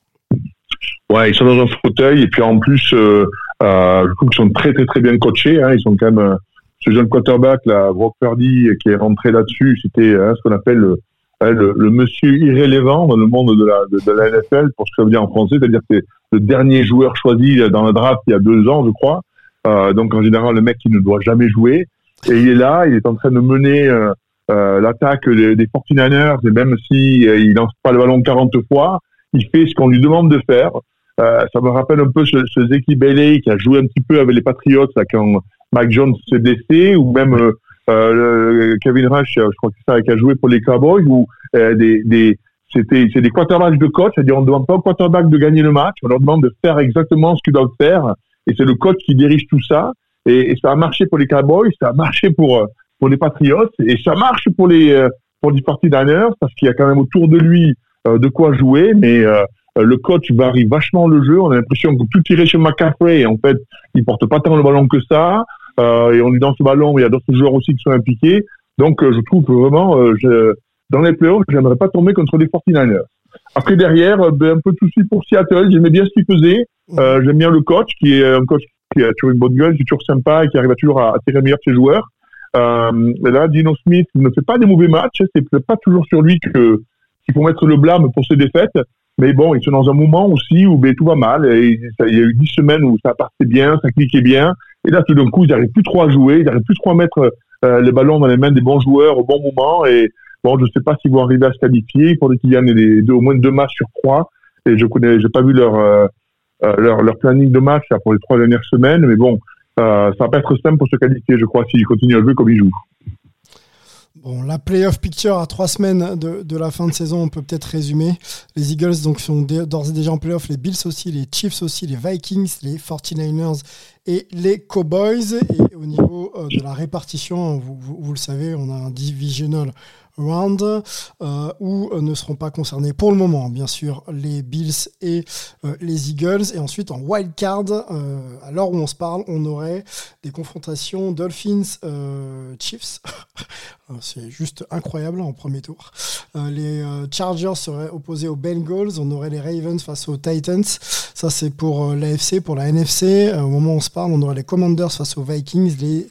Ouais, ils sont dans un fauteuil et puis en plus, euh, je trouve qu'ils sont très très très bien coachés. Hein. Ils sont quand même ce jeune quarterback là, Brock Purdy, qui est rentré là-dessus. C'était hein, ce qu'on appelle le, hein, le, monsieur irrélevant dans le monde de la, la NFL, pour ce que ça veut dire en français, c'est-à-dire que c'est le dernier joueur choisi dans le draft il y a deux ans, je crois. Euh, donc en général, le mec qui ne doit jamais jouer. Et il est là, il est en train de mener euh, euh, l'attaque des, des 49ers, et même si euh, il lance pas le ballon 40 fois, il fait ce qu'on lui demande de faire. Euh, ça me rappelle un peu ce, ce Zeki qui a joué un petit peu avec les Patriots là, quand Mike Jones s'est blessé, ou même euh, euh, Kevin Rush, euh, je crois que c'est ça, qui a joué pour les Cowboys, euh, des, des, c'était, c'est des quarterbacks de coach, c'est-à-dire on ne demande pas au quarterback de gagner le match, on leur demande de faire exactement ce qu'ils doivent faire, et c'est le coach qui dirige tout ça, et, ça a marché pour les Cowboys, ça a marché pour, pour les Patriots, et ça marche pour les, pour les 49ers, parce qu'il y a quand même autour de lui de quoi jouer, mais le coach varie vachement le jeu. On a l'impression que tout tirer chez McCaffrey, en fait, il porte pas tant le ballon que ça. Euh, et on lui donne ce ballon, il y a d'autres joueurs aussi qui sont impliqués. Donc, euh, je trouve vraiment, euh, je, dans les playoffs, j'aimerais pas tomber contre les 49ers. Après, derrière, ben, un peu de souci pour Seattle. J'aimais bien ce qu'il faisait. Euh, J'aime bien le coach, qui est un coach qui a toujours une bonne gueule, qui est toujours sympa et qui arrive à toujours à attirer le meilleur de ses joueurs. Euh, là, Dino Smith ne fait pas des mauvais matchs. C'est pas toujours sur lui que qu'il faut mettre le blâme pour ses défaites. Mais bon, ils sont dans un moment aussi où ben, tout va mal. Et ça- il y a eu dix semaines où ça partait bien, ça cliquait bien. Et là, tout d'un coup, ils n'arrivent plus trop à jouer, ils n'arrivent plus trop à mettre euh, les ballons dans les mains des bons joueurs au bon moment. Et bon, je ne sais pas s'ils vont arriver à se qualifier. Il faudrait qu'ils gagnent les au moins deux matchs sur trois. Et je connais, j'ai pas vu leur, euh, euh, leur leur planning de match pour les trois dernières semaines. Mais bon, euh, ça va pas être simple pour se qualifier, je crois, s'ils continuent à jouer comme ils jouent. Bon, la playoff picture à trois semaines de, la fin de saison, on peut peut-être résumer. Les Eagles donc sont d'ores et déjà en playoff, les Bills aussi, les Chiefs aussi, les Vikings, les 49ers et les Cowboys. Et au niveau euh, de la répartition, vous, le savez, on a un divisional round euh, où euh, ne seront pas concernés pour le moment, bien sûr, les Bills et les Eagles. Et ensuite, en wild card, à l'heure où on se parle, on aurait des confrontations Dolphins-Chiefs. Euh, C'est juste incroyable en premier tour. Euh, les euh, Chargers seraient opposés aux Bengals. On aurait les Ravens face aux Titans. Ça, c'est pour euh, l'AFC. Pour la NFC, euh, au moment où on se parle, on aurait les Commanders face aux Vikings, les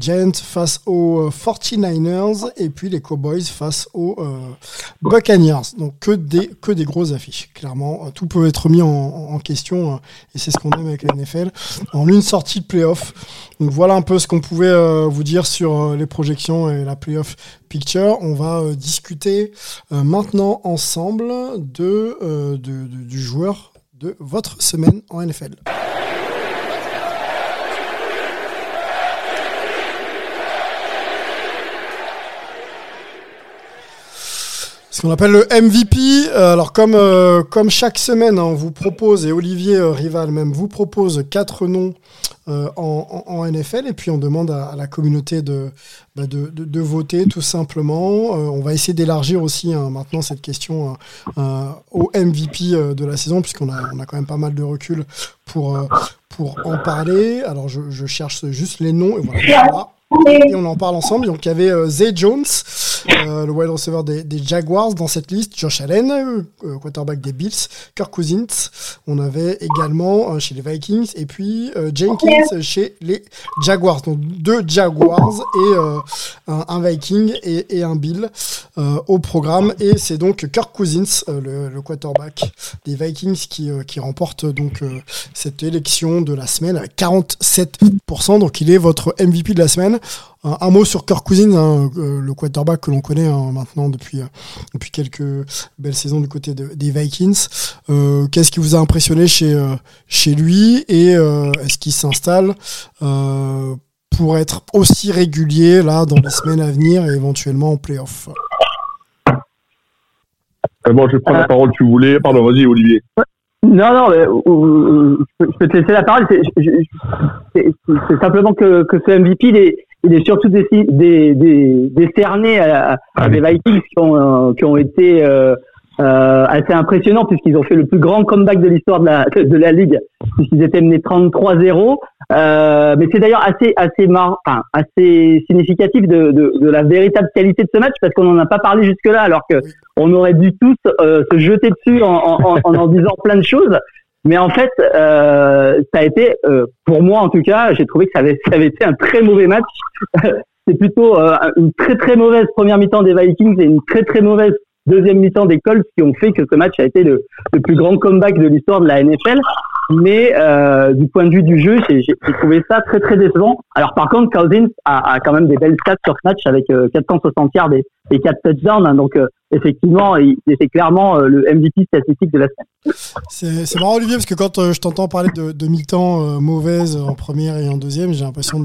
Giants face aux euh, 49ers et puis les Cowboys face aux Buccaneers. Donc que des, que des grosses affiches. Clairement, tout peut être mis en, question et c'est ce qu'on aime avec la NFL. En une sortie de playoff. Donc voilà un peu ce qu'on pouvait vous dire sur les projections et la playoff picture. On va euh, discuter euh, maintenant ensemble euh, de- du joueur de votre semaine en NFL. Ce qu'on appelle le MVP. Euh, alors comme euh, comme chaque semaine, hein, on vous propose et Olivier euh, Rival même vous propose quatre noms en, NFL et puis on demande à la communauté de, bah, de, de- de voter tout simplement. Euh, on va essayer d'élargir aussi hein, maintenant cette question au MVP euh, de la saison puisqu'on a, on a quand même pas mal de recul pour, euh, pour en parler. Alors je, je cherche juste les noms et voilà. Et on en parle ensemble. Donc il y avait Zay Jones, euh, le wide receiver des, des Jaguars dans cette liste, Josh Allen, euh, quarterback des Bills, Kirk Cousins. On avait également euh, chez les Vikings et puis Jenkins chez les Jaguars. Donc deux Jaguars et un, Viking et, un Bill euh, au programme. Et c'est donc Kirk Cousins, euh, le, quarterback des Vikings, qui, euh, remporte donc cette élection de la semaine avec 47%. Donc il est votre MVP de la semaine. Un, mot sur Kirk Cousins, hein, le quarterback que l'on connaît hein, maintenant depuis, depuis quelques belles saisons du côté de- des Vikings. Qu'est-ce qui vous a impressionné chez, chez lui? Et est-ce qu'il s'installe pour être aussi régulier là dans les semaines à venir et éventuellement en playoff Euh, bon, je vais prendre la parole si vous voulez. Pardon, vas-y, Olivier. Non, non, mais, euh, euh, je peux- te laisser la parole. C'est simplement que, que ce MVP, il est, il est surtout déci- des, des, décerné à, à des Vikings qui ont, euh, qui ont été euh, assez impressionnants puisqu'ils ont fait le plus grand comeback de l'histoire de la, de la ligue puisqu'ils étaient menés 33-0. Euh, mais c'est d'ailleurs assez assez mar enfin, assez significatif de, de, de la véritable qualité de ce match parce qu'on n'en a pas parlé jusque là alors que on aurait dû tous euh, se jeter dessus en en, en, en en disant plein de choses. Mais en fait, euh, ça a été, euh, pour moi en tout cas, j'ai trouvé que ça avait, ça avait été un très mauvais match. c'est plutôt euh, une très très mauvaise première mi-temps des Vikings et une très très mauvaise deuxième mi-temps des Colts qui ont fait que ce match a été le, plus grand comeback de l'histoire de la NFL. Mais euh, du point de vue du jeu, j'ai trouvé ça très très décevant. Alors par contre, Cousins a, a quand même des belles stats sur ce match avec euh, 460 yards et, et 4 touchdowns. hein. donc euh, effectivement, c'est clairement euh, le MVP statistique de la semaine. C'est marrant Olivier parce que quand euh, je t'entends parler de, mi-temps euh, mauvaise en première et en deuxième, j'ai l'impression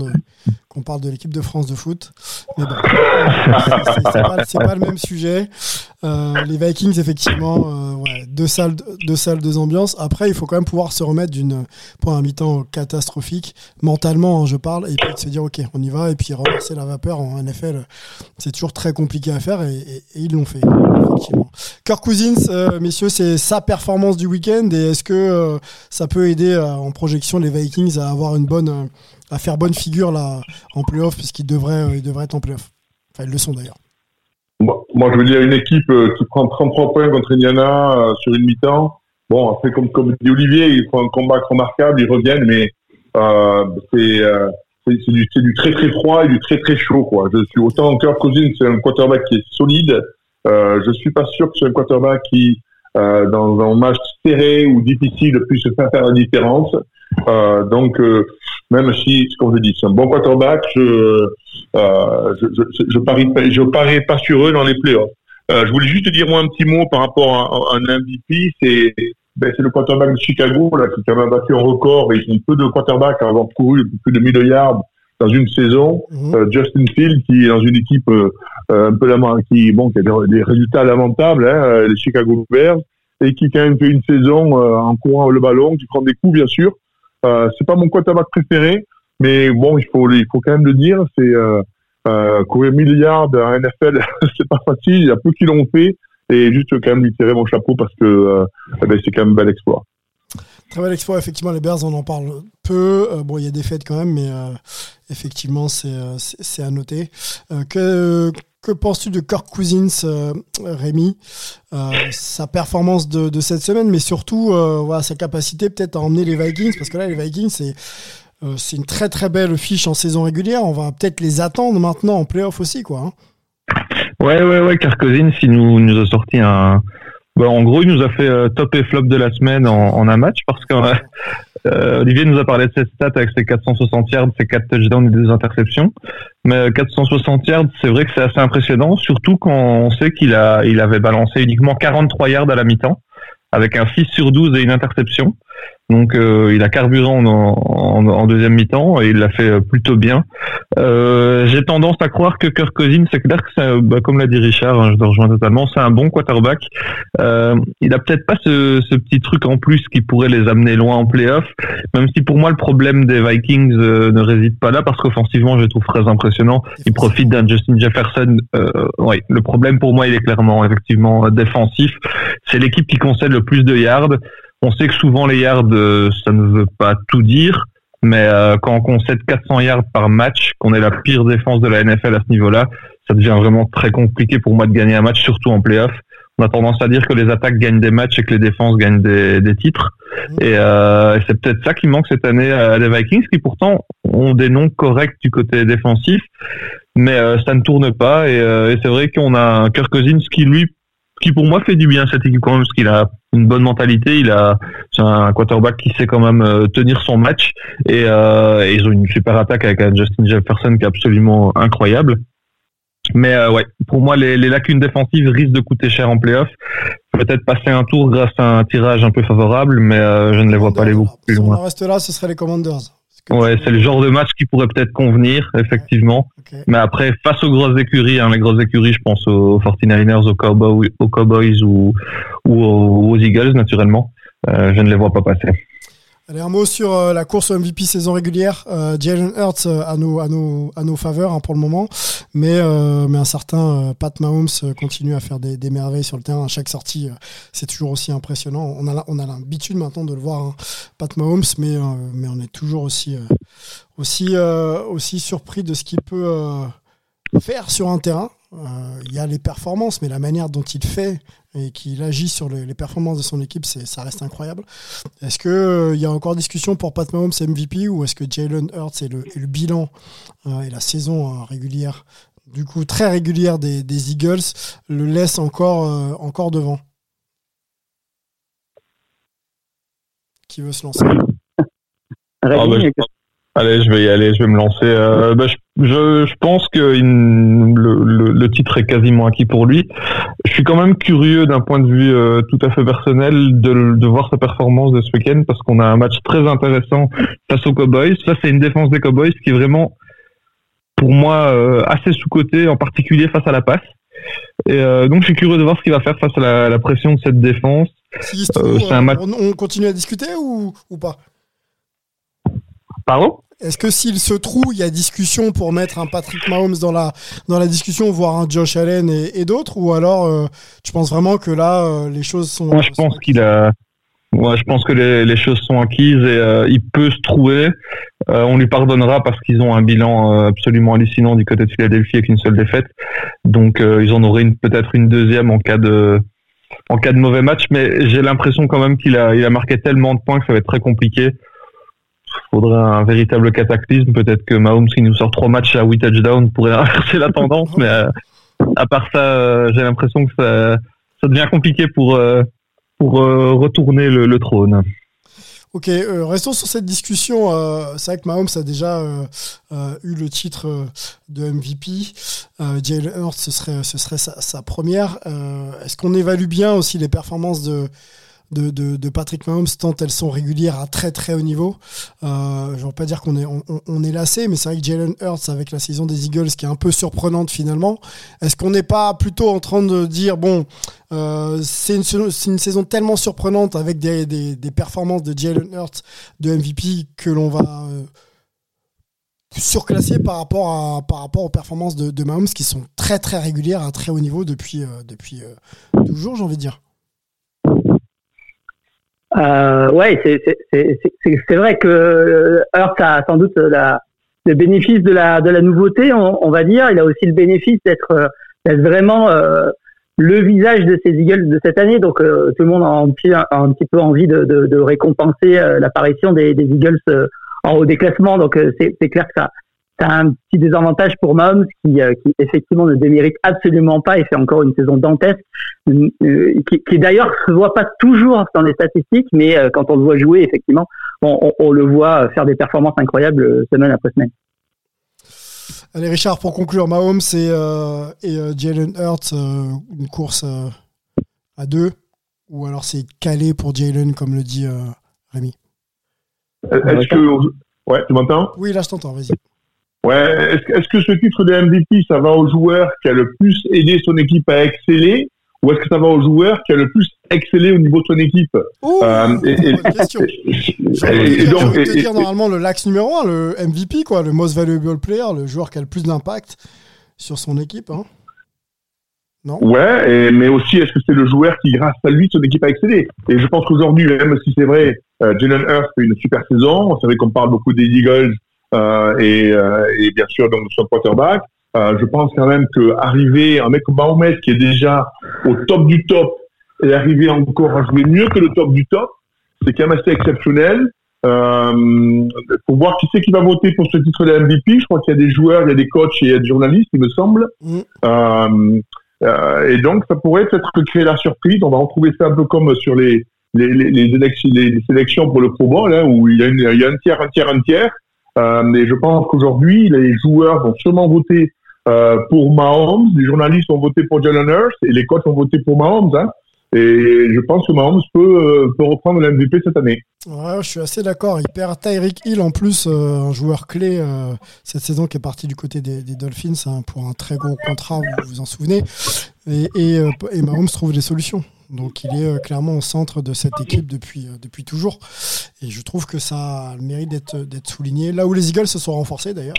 qu'on parle de l'équipe de France de foot. Mais bon, c'est- pas, le même sujet. Les Vikings effectivement, deux salles, deux salles, deux ambiances. Après, il faut quand même pouvoir se remettre d'une pour un mi-temps catastrophique mentalement, hein, je parle, et puis de se dire ok, on y va et puis renverser la vapeur en NFL. C'est toujours très compliqué à faire et, ils l'ont fait effectivement. Cousins, euh, messieurs, c'est sa performance du week-end et est-ce que euh, ça peut aider euh, en projection les Vikings à avoir une bonne, à faire bonne figure là en playoff puisqu'ils devraient, ils devraient être en playoff? Enfin, ils le sont d'ailleurs. Moi, je veux dire, une équipe qui prend 33 points contre Indiana sur une mi-temps. Bon, après, comme, dit Olivier, ils font un combat remarquable, ils reviennent, mais c'est c'est du, très très froid et du très très chaud. Quoi. Je suis autant Kirk Cousins, c'est un quarterback qui est solide. Euh, je suis pas sûr que c'est un quarterback qui, euh, dans un match serré ou difficile, puisse faire faire la différence. Euh, donc, euh, même si, comme je dis, c'est un bon quarterback, je, je, je, parie, je pas sur eux dans les playoffs. Je voulais juste dire moi un petit mot par rapport à, à un MVP. C'est ben, c'est le quarterback de Chicago là, qui a quand même battu un record. Ils ont peu de quarterbacks à avoir couru plus de 1000 yards dans une saison. Mhm. Euh, Justin Field qui est dans une équipe euh, un peu qui bon qui a des, des résultats lamentables, hein, euh, les Chicago Bears, et qui quand même fait une saison euh, en courant le ballon, qui prend des coups bien sûr. C'est pas mon quarterback préféré, mais bon il faut il faut quand même le dire, c'est courir milliards en NFL, c'est pas facile. Il y a peu qui l'ont fait. Et juste quand même lui tirer mon chapeau parce que euh, ben, c'est quand même un bel exploit. Très bel exploit, effectivement, les Bears, on en parle peu. Euh, bon, il y a des fêtes quand même, mais euh, effectivement, c'est à noter. Que que penses-tu de Kirk Cousins, Rémi? Sa performance de, de cette semaine, mais surtout voilà, sa capacité peut-être à emmener les Vikings, parce que là, les Vikings, c'est c'est une très très belle fiche en saison régulière. On va peut-être les attendre maintenant en playoff aussi, quoi. hein. Ouais, ouais, ouais, Kirk Cousins, il nous, nous a sorti un, Bah, en gros, il nous a fait euh, top et flop de la semaine en, en un match parce que euh, Olivier nous a parlé de ses stats avec ses 460 yards, ses 4 touchdowns et des interceptions. Mais euh, 460 yards, c'est vrai que c'est assez impressionnant, surtout quand on sait qu'il a, il avait balancé uniquement 43 yards à la mi-temps avec un 6 sur 12 et une interception. Donc euh, il a carburant en, en, en deuxième mi-temps et il l'a fait euh, plutôt bien. Euh, J'ai tendance à croire que Kirk Cousins, c'est clair que c'est, bah, comme l'a dit Richard, hein, je le rejoins totalement, c'est un bon quarterback. Euh, il a peut-être pas ce, ce, petit truc en plus qui pourrait les amener loin en playoff, même si pour moi le problème des Vikings euh, ne réside pas là parce qu'offensivement je le trouve très impressionnant. Il profite d'un Justin Jefferson. Euh, ouais, le problème pour moi il est clairement effectivement défensif. C'est l'équipe qui concède le plus de yards. On sait que souvent les yards, euh, ça ne veut pas tout dire, mais euh, quand on concède 400 yards par match, qu'on est la pire défense de la NFL à ce niveau-là, ça devient vraiment très compliqué pour moi de gagner un match, surtout en playoff. On a tendance à dire que les attaques gagnent des matchs et que les défenses gagnent des, des titres. Et, euh, c'est peut-être ça qui manque cette année à les Vikings, qui pourtant ont des noms corrects du côté défensif, mais euh, ça ne tourne pas. Et, euh, et c'est vrai qu'on a un Kirk Cousins qui lui qui pour moi fait du bien à cette équipe quand même parce qu'il a une bonne mentalité, il a c'est un quarterback qui sait quand même euh, tenir son match et, euh, et, ils ont une super attaque avec un Justin Jefferson qui est absolument incroyable. Mais euh, ouais, pour moi les, les, lacunes défensives risquent de coûter cher en playoff. Peut-être passer un tour grâce à un tirage un peu favorable, mais euh, je ne les vois pas aller beaucoup plus loin. Si on reste là, ce serait les Commanders. Ouais, c'est le genre de match qui pourrait peut-être convenir, effectivement. Okay. Mais après, face aux grosses écuries, hein, les grosses écuries, je pense aux 49ers, aux Cowboys, aux Cowboys ou, ou aux, Eagles, naturellement, euh, je ne les vois pas passer. Allez, un mot sur euh, la course MVP saison régulière. Euh, Jalen Hurts euh, à nos, à nos, à nos faveurs hein, pour le moment, mais, euh, mais un certain Pat Mahomes continue à faire des, des, merveilles sur le terrain. À chaque sortie, c'est toujours aussi impressionnant. On a, on a l'habitude maintenant de le voir, hein, Pat Mahomes, mais, mais on est toujours aussi, aussi, aussi surpris de ce qu'il peut faire sur un terrain. Il y a les performances, mais la manière dont il fait et qu'il agit sur les, les, performances de son équipe, c'est, ça reste incroyable. Est-ce qu'il euh, y a encore discussion pour Pat Mahomes MVP ou est-ce que Jalen Hurts et le, et le bilan euh, et la saison euh, régulière, du coup très régulière des, des Eagles, le laisse encore, euh, encore devant? Qui veut se lancer? Ah bah, je... Allez, je vais y aller, je vais me lancer. Euh, bah, je, je, je, pense que le, le, le, titre est quasiment acquis pour lui. Je suis quand même curieux d'un point de vue euh, tout à fait personnel de, de voir sa performance de ce week-end parce qu'on a un match très intéressant face aux Cowboys. Ça, c'est une défense des Cowboys qui est vraiment, pour moi, euh, assez sous-cotée, en particulier face à la passe. Et donc, je suis curieux de voir ce qu'il va faire face à la, la pression de cette défense. Si trouve, un match... on, on continue à discuter ou, ou pas? Pardon? Est-ce que s'il se trouve, il y a discussion pour mettre un Patrick Mahomes dans la, dans la discussion, voire un Josh Allen et, et d'autres Ou alors, euh, tu penses vraiment que là, euh, les choses sont. Moi, je pense qu'il a. Moi, je pense que les, les choses sont acquises et euh, il peut se trouver. on lui pardonnera parce qu'ils ont un bilan absolument hallucinant du côté de Philadelphie avec une seule défaite. Donc, ils en auraient peut-être une deuxième en cas de en cas de mauvais match. Mais j'ai l'impression quand même qu'il a il a marqué tellement de points que ça va être très compliqué faudrait un véritable cataclysme. Peut-être que Mahomes, qui nous sort trois matchs à 8 touchdowns, pourrait inverser la tendance. mais euh, à part ça, euh, j'ai l'impression que ça, devient compliqué pour, euh, pour retourner le, trône. Ok, restons sur cette discussion. Euh, c'est vrai que Mahomes a déjà eu le titre de MVP. Jalen Hurts, ce serait, ce serait sa première. Est-ce qu'on évalue bien aussi les performances de de, de, Patrick Mahomes tant elles sont régulières à très très haut niveau. Euh, je ne veux pas dire qu'on est, on, est lassé, mais c'est vrai que Jalen Hurts avec la saison des Eagles qui est un peu surprenante finalement. Est-ce qu'on n'est pas plutôt en train de dire bon, euh, c'est une, une, saison tellement surprenante avec des, des, performances de Jalen Hurts de MVP que l'on va euh, surclasser par rapport à par rapport aux performances de, Mahomes qui sont très très régulières à très haut niveau depuis euh, depuis toujours j'ai envie de dire. Euh, ouais, c'est vrai que Hurt a sans doute la, le bénéfice de la, de la nouveauté, on, on va dire. Il a aussi le bénéfice d'être vraiment euh, le visage de ces Eagles de cette année. Donc euh, tout le monde a un petit, un petit peu envie de, de, de récompenser euh, l'apparition des, des, Eagles euh, en haut des classements. Donc c'est clair que ça, t'as un petit désavantage pour Mahomes qui, euh, qui effectivement ne démérite absolument pas et fait encore une saison dantesque, euh, qui, qui d'ailleurs se voit pas toujours dans les statistiques, mais euh, quand on le voit jouer, effectivement, on, on- on le voit faire des performances incroyables semaine après semaine. Allez, Richard, pour conclure, Mahomes et, euh, et euh, Jalen Hurts, euh, une course euh, à deux, ou alors c'est calé pour Jalen, comme le dit euh, Rémi? Est-ce que. Ouais, tu m'entends? Oui, là, je t'entends, vas-y. Ouais, est-ce que- ce titre de MVP, ça va au joueur qui a le plus aidé son équipe à exceller ou est-ce que ça va au joueur qui a le plus excellé au niveau de son équipe? Oh, Euh, et- et- bonne question. et, dire- donc, te normalement le lax numéro 1, le MVP, quoi, le most valuable player, le joueur qui a le plus d'impact sur son équipe. Hein. Non? Ouais, et- mais aussi est-ce que c'est le joueur qui, grâce à lui, son équipe a excellé? Et je pense qu'aujourd'hui, même si c'est vrai, euh, Jalen Hurts fait une super saison. C'est vrai qu'on parle beaucoup des Eagles et, euh, et bien sûr donc son quarterback. Euh, je pense quand même que arriver un mec comme Mahomet qui est déjà au top du top et arriver encore à jouer mieux que le top du top, c'est quand même assez exceptionnel. Euh, faut voir qui c'est qui va voter pour ce titre de MVP. Je crois qu'il y a des joueurs, il y a des coachs et il y a des journalistes, il me semble. Mm. Euh, euh, et donc, ça pourrait peut-être créer la surprise. On va retrouver ça un peu comme sur les, les, les, les, élections, les sélections pour le Pro Bowl, hein, où il y, a une, il y a un tiers, un tiers, un tiers. Euh, mais je pense qu'aujourd'hui, les joueurs vont sûrement voter euh, pour Mahomes, les journalistes vont voter pour Jalen et les coachs vont voter pour Mahomes. Hein. Et je pense que Mahomes peut, euh, peut reprendre l'MVP cette année. Ouais, je suis assez d'accord. Il perd Tyreek Hill en plus, euh, un joueur clé euh, cette saison qui est parti du côté des, Dolphins hein, pour un très gros contrat, vous vous en souvenez. Et, Mahomes trouve des solutions. Donc il est clairement au centre de cette équipe depuis, depuis toujours. Et je trouve que ça a le mérite d'être souligné. Là où les Eagles se sont renforcés d'ailleurs.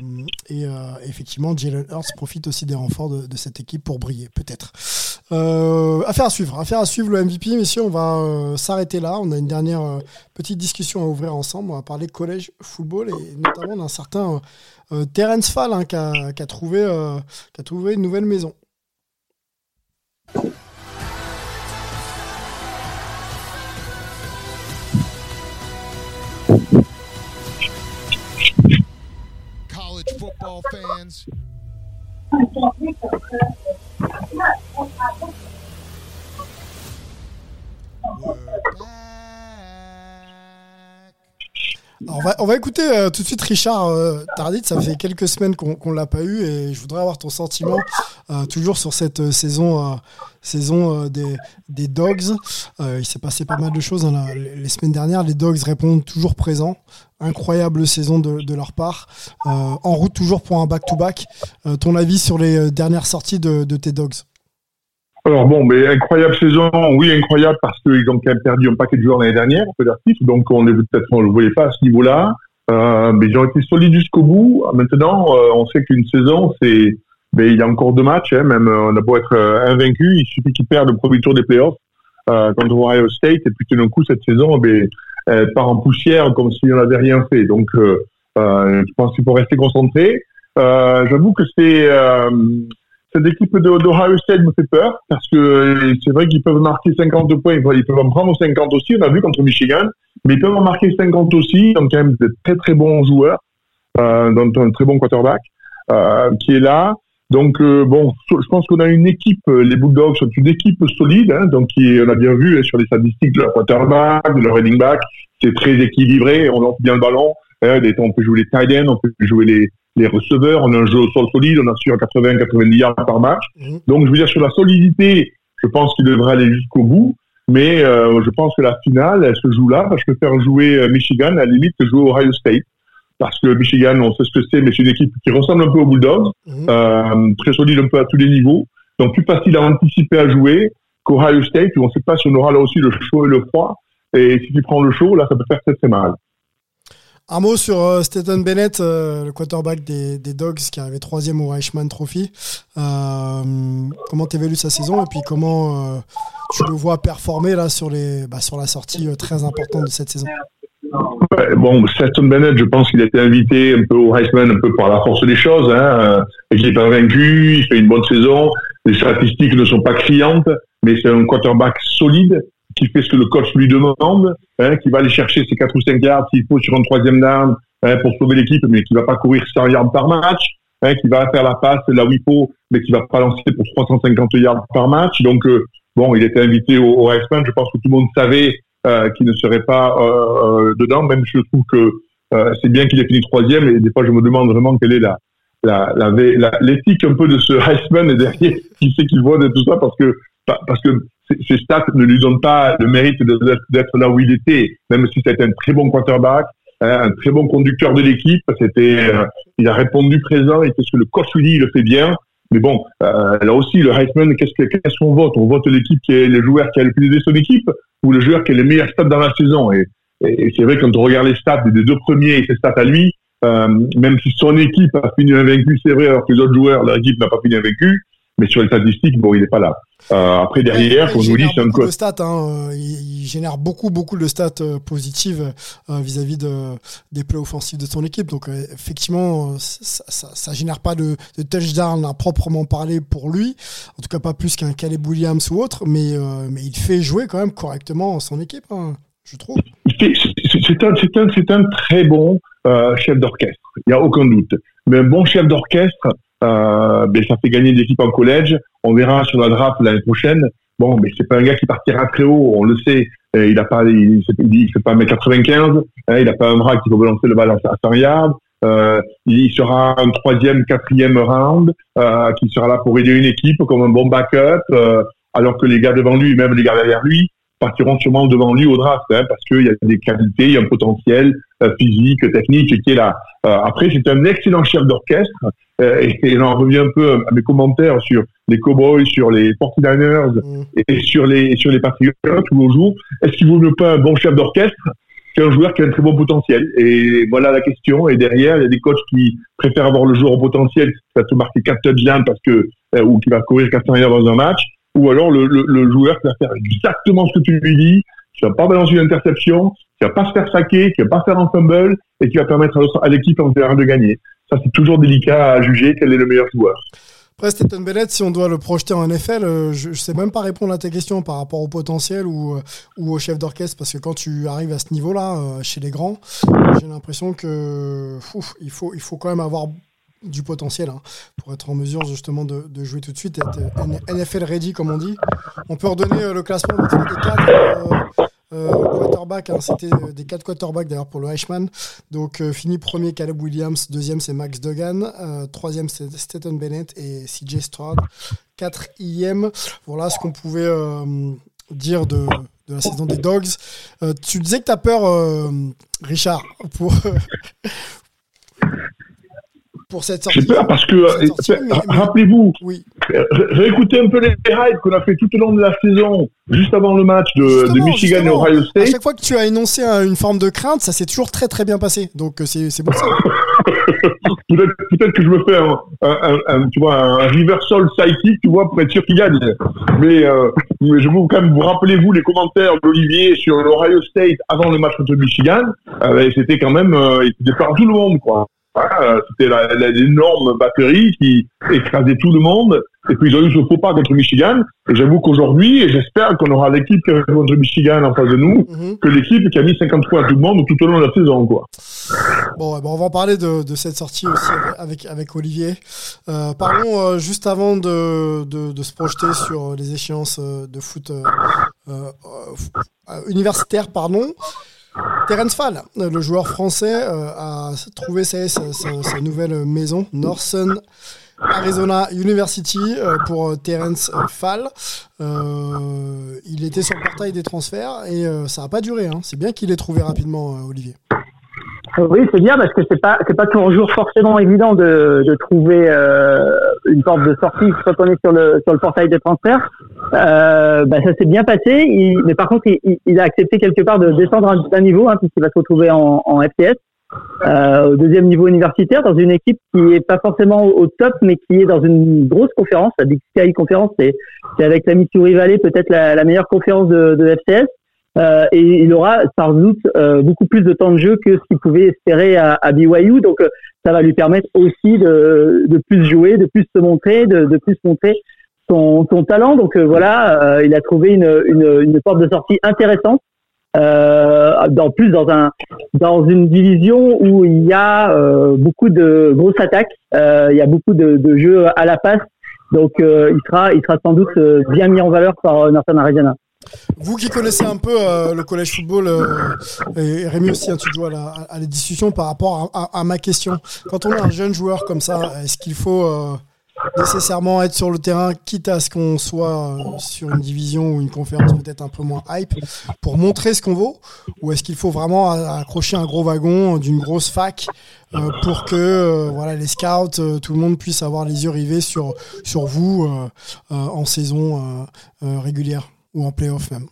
Euh, et euh, effectivement, Jalen Hurts profite aussi des renforts de, cette équipe pour briller, peut-être. Euh, affaire à suivre, affaire à suivre le MVP, messieurs. On va s'arrêter là. On a une dernière petite discussion à ouvrir ensemble. On va parler collège football et notamment d'un certain Terence Fall hein, qui, a, trouvé, qui a trouvé une nouvelle maison. Football fans. On, va, on va écouter euh, tout de suite Richard euh, Tardit. Ça fait quelques semaines qu'on qu'on l'a pas eu et je voudrais avoir ton sentiment euh, toujours sur cette euh, saison, saison des, des Dogs. Il s'est passé pas mal de choses hein, les semaines dernières. Les Dogs répondent toujours présents. Incroyable saison de, de leur part. En route toujours pour un back-to-back. Ton avis sur les dernières sorties de, de tes Dogs? Alors bon, mais incroyable saison, oui incroyable parce qu'ils ont quand même perdu un paquet de joueurs l'année dernière, peu donc on on le voyait pas à ce niveau-là. Euh, mais ils ont été solides jusqu'au bout. Maintenant, euh, on sait qu'une saison, c'est, mais il y a encore deux matchs, hein, même euh, on a beau être euh, invaincu, il suffit qu'ils perdent le premier tour des playoffs euh, contre Ohio State, et puis tout d'un coup cette saison, ben, elle part en poussière comme si on n'avait rien fait. Donc, euh, je pense qu'il faut rester concentré. J'avoue que c'est cette équipe d'Ohio State me fait peur parce que euh, c'est vrai qu'ils peuvent marquer 50 points, ils peuvent en prendre 50 aussi, on a vu contre Michigan, mais ils peuvent en marquer 50 aussi, donc quand même de très très bons joueurs, euh, dont un très bon quarterback euh, qui est là. Donc euh, bon, je pense qu'on a une équipe, les Bulldogs sont une équipe solide, hein, donc on a bien vu hein, sur les statistiques de leur quarterback, de leur running back, c'est très équilibré, on lance bien le ballon, hein, on peut jouer les tight ends, on peut jouer les, les receveurs, on a un jeu au sol solide, on assure 80-90 yards par match. Mhm. Donc, je veux dire, sur la solidité, je pense qu'il devrait aller jusqu'au bout. Mais euh, je pense que la finale, elle se joue là. Je préfère jouer euh, Michigan, à la limite, que jouer Ohio State. Parce que Michigan, on sait ce que c'est, mais c'est une équipe qui ressemble un peu aux Bulldogs, Mhm. euh, très solide un peu à tous les niveaux. Donc, plus facile à anticiper à jouer qu'Ohio State, où on ne sait pas si on aura là aussi le chaud et le froid. Et si tu prends le chaud, là, ça peut faire très très mal. Un mot sur euh, Bennett, euh, le quarterback des, Dogs qui est arrivé troisième au Reichman Trophy. Euh, comment tu évalues sa saison et puis comment euh, tu le vois performer là sur, les, bah, sur la sortie euh, très importante de cette saison? Bon, Bennett, je pense qu'il a été invité un peu au Heisman, un peu par la force des choses. Hein, et qu'il n'est pas vaincu, il fait une bonne saison. Les statistiques ne sont pas criantes, mais c'est un quarterback solide qui fait ce que le coach lui demande, hein, qui va aller chercher ses 4 ou 5 yards s'il faut sur un troisième down hein, pour sauver l'équipe, mais qui va pas courir 100 yards par match, hein, qui va faire la passe là où il faut, mais qui va pas lancer pour 350 yards par match. Donc euh, bon, il était invité au, au. Je pense que tout le monde savait euh, qu'il ne serait pas euh, dedans. Même je trouve que c'est bien qu'il ait fini troisième. Et des fois, je me demande vraiment quelle est la l'éthique un peu de ce Heisman derrière qui c'est qu'il voit de tout ça parce que pa- parce que ces- stats ne lui donnent pas le mérite d'être- là où il était, même si c'était un très bon quarterback, hein, un très bon conducteur de l'équipe. C'était, euh, il a répondu présent et qu'est-ce que le coach lui dit, il le fait bien. Mais bon, euh, là aussi, le Heisman, qu'est-ce que- qu'est-ce qu'on vote? On vote l'équipe qui est le joueur qui a le plus aidé son équipe ou le joueur qui a les meilleurs stats dans la saison? Et c'est vrai quand on regarde les stats des deux premiers et ses stats à lui, euh, même si son équipe a fini invaincue, c'est vrai, alors que les autres joueurs, leur équipe n'a pas fini invaincue, mais sur les statistiques, bon, il n'est pas là. Euh, après, derrière, Ouais, vous dis, génère c'est un beaucoup coach. de stats. Hein, il, il génère beaucoup, beaucoup de stats euh, positives euh, vis-à-vis de, des plays offensifs de son équipe. Donc, euh, effectivement, ça, ça génère pas de, de touchdown à proprement parler pour lui. En tout cas, pas plus qu'un Caleb Williams ou autre. Mais, mais il fait jouer quand même correctement son équipe, hein, je trouve. C'est un, un, un très bon chef d'orchestre, il n'y a aucun doute. Mais un bon chef d'orchestre, euh, ben, ça fait gagner des équipes en collège. On verra sur la draft l'année prochaine. Bon, mais c'est pas un gars qui partira très haut, on le sait. Euh, il a pas, il, il, fait pas 1m95, hein, il a pas un bras qui peut balancer le ballon à 100 yards. Euh, il sera un troisième, quatrième round, euh, qui sera là pour aider une équipe comme un bon backup, euh, alors que les gars devant lui, même les gars derrière lui, partiront sûrement devant lui au draft, hein, parce qu'il y a des qualités, il y a un potentiel euh, physique, technique qui est là. Euh, après, c'est un excellent chef d'orchestre, euh, et, et on en revient un peu à mes commentaires sur les Cowboys, sur les 49ers Mm. et sur les sur les Patriots tous les jours. Est-ce qu'il vaut mieux pas un bon chef d'orchestre qu'un joueur qui a un très bon potentiel? Et voilà la question. Et derrière, il y a des coachs qui préfèrent avoir le joueur au potentiel qui va te marquer 4 touchdowns parce que euh, ou qui va courir 400 yards dans un match, ou alors le, le, le joueur qui va faire exactement ce que tu lui dis, qui va pas balancer une interception, qui va pas se faire saquer, qui va pas faire un fumble et qui va permettre à l'équipe en général de gagner. Ça, c'est toujours délicat à juger quel est le meilleur joueur. Après, Stéphane Bennett, si on doit le projeter en NFL, euh, je ne sais même pas répondre à ta question par rapport au potentiel euh, ou, au chef d'orchestre, parce que quand tu arrives à ce niveau-là, euh, chez les grands, j'ai l'impression que il, faut, il faut quand même avoir du potentiel hein, pour être en mesure justement de, jouer tout de suite, être NFL ready comme on dit. On peut redonner le classement des 4 euh, quarterback, hein. c'était euh, des quatre quarterbacks d'ailleurs pour le Eichmann. Donc euh, fini premier Caleb Williams, deuxième c'est Max Duggan, troisième c'est Stetton Bennett et CJ Stroud. 4e. Voilà ce qu'on pouvait dire de, la saison des Dogs. Tu disais que tu as peur, Richard, pour, pour cette sortie. Peur parce que, euh, rappelez-vous, Oui. Ré- Réécoutez un peu les rides qu'on a fait tout au long de la saison, juste avant le match de, Michigan et Ohio À State. chaque fois que tu as énoncé un- une forme de crainte, ça s'est toujours très très bien passé. Donc euh, c'est bon ça. Peut-être que je me fais un, un, un, un- tu vois, un reversal psychic, tu vois, pour être sûr qu'il gagne. Mais, euh, mais je veux quand même vous rappeler, vous, les commentaires d'Olivier sur l'Ohio State avant le match contre Michigan. Euh, c'était quand même, euh, il était par tout le monde, quoi. Voilà, c'était l'énorme batterie qui écrasait tout le monde. Et puis ils ont eu ce faux pas contre Michigan. Et j'avoue qu'aujourd'hui, et j'espère qu'on aura l'équipe qui a contre Michigan en face de nous, Mhm. que l'équipe qui a mis 50 points à tout le monde tout au long de la saison, quoi. Bon, on va en parler de, de cette sortie aussi avec, avec Olivier. Euh, parlons euh, juste avant de, de, de se projeter sur les échéances euh, de foot euh, universitaire, pardon. Terence Fall, le joueur français, euh, a trouvé sa, nouvelle maison, Northern Arizona University, euh, pour euh, Terence Fall. Il était sur le portail des transferts et ça n'a pas duré. hein. C'est bien qu'il ait trouvé rapidement, Olivier. Oui, c'est bien parce que c'est pas c'est pas toujours forcément évident de, de trouver euh, une porte de sortie quand on est sur le sur le portail des transferts. Euh, bah, ça s'est bien passé, il- mais par contre il, il- a accepté quelque part de descendre un, niveau hein, puisqu'il va se retrouver en, en FTS euh, au deuxième niveau universitaire dans une équipe qui est pas forcément au, top mais qui est dans une grosse conférence, la Big Sky conférence, c'est avec la Missouri Valley peut-être la, la meilleure conférence de, de FTS. Euh, et il aura sans doute euh, beaucoup plus de temps de jeu que ce qu'il pouvait espérer à, à BYU. Donc euh, ça va lui permettre aussi de, de plus jouer, de plus se montrer, de, de plus montrer son, son talent. Donc euh, voilà, euh, il a trouvé une, une, une porte de sortie intéressante. Euh, en plus dans un dans une division où il y a euh, beaucoup de grosses attaques, euh, il y a beaucoup de, de jeux à la passe, donc euh, il sera il sera sans doute euh, bien mis en valeur par euh, Northern Arizona. Vous qui connaissez un peu euh, le collège football, euh, et Rémi aussi, hein, tu joues à la, discussion par rapport à, ma question. Quand on est un jeune joueur comme ça, est-ce qu'il faut euh, nécessairement être sur le terrain, quitte à ce qu'on soit sur une division ou une conférence peut-être un peu moins hype, pour montrer ce qu'on vaut? Ou est-ce qu'il faut vraiment accrocher un gros wagon d'une grosse fac pour que voilà, les scouts, tout le monde puisse avoir les yeux rivés sur, sur vous en saison régulière? Ou en playoff même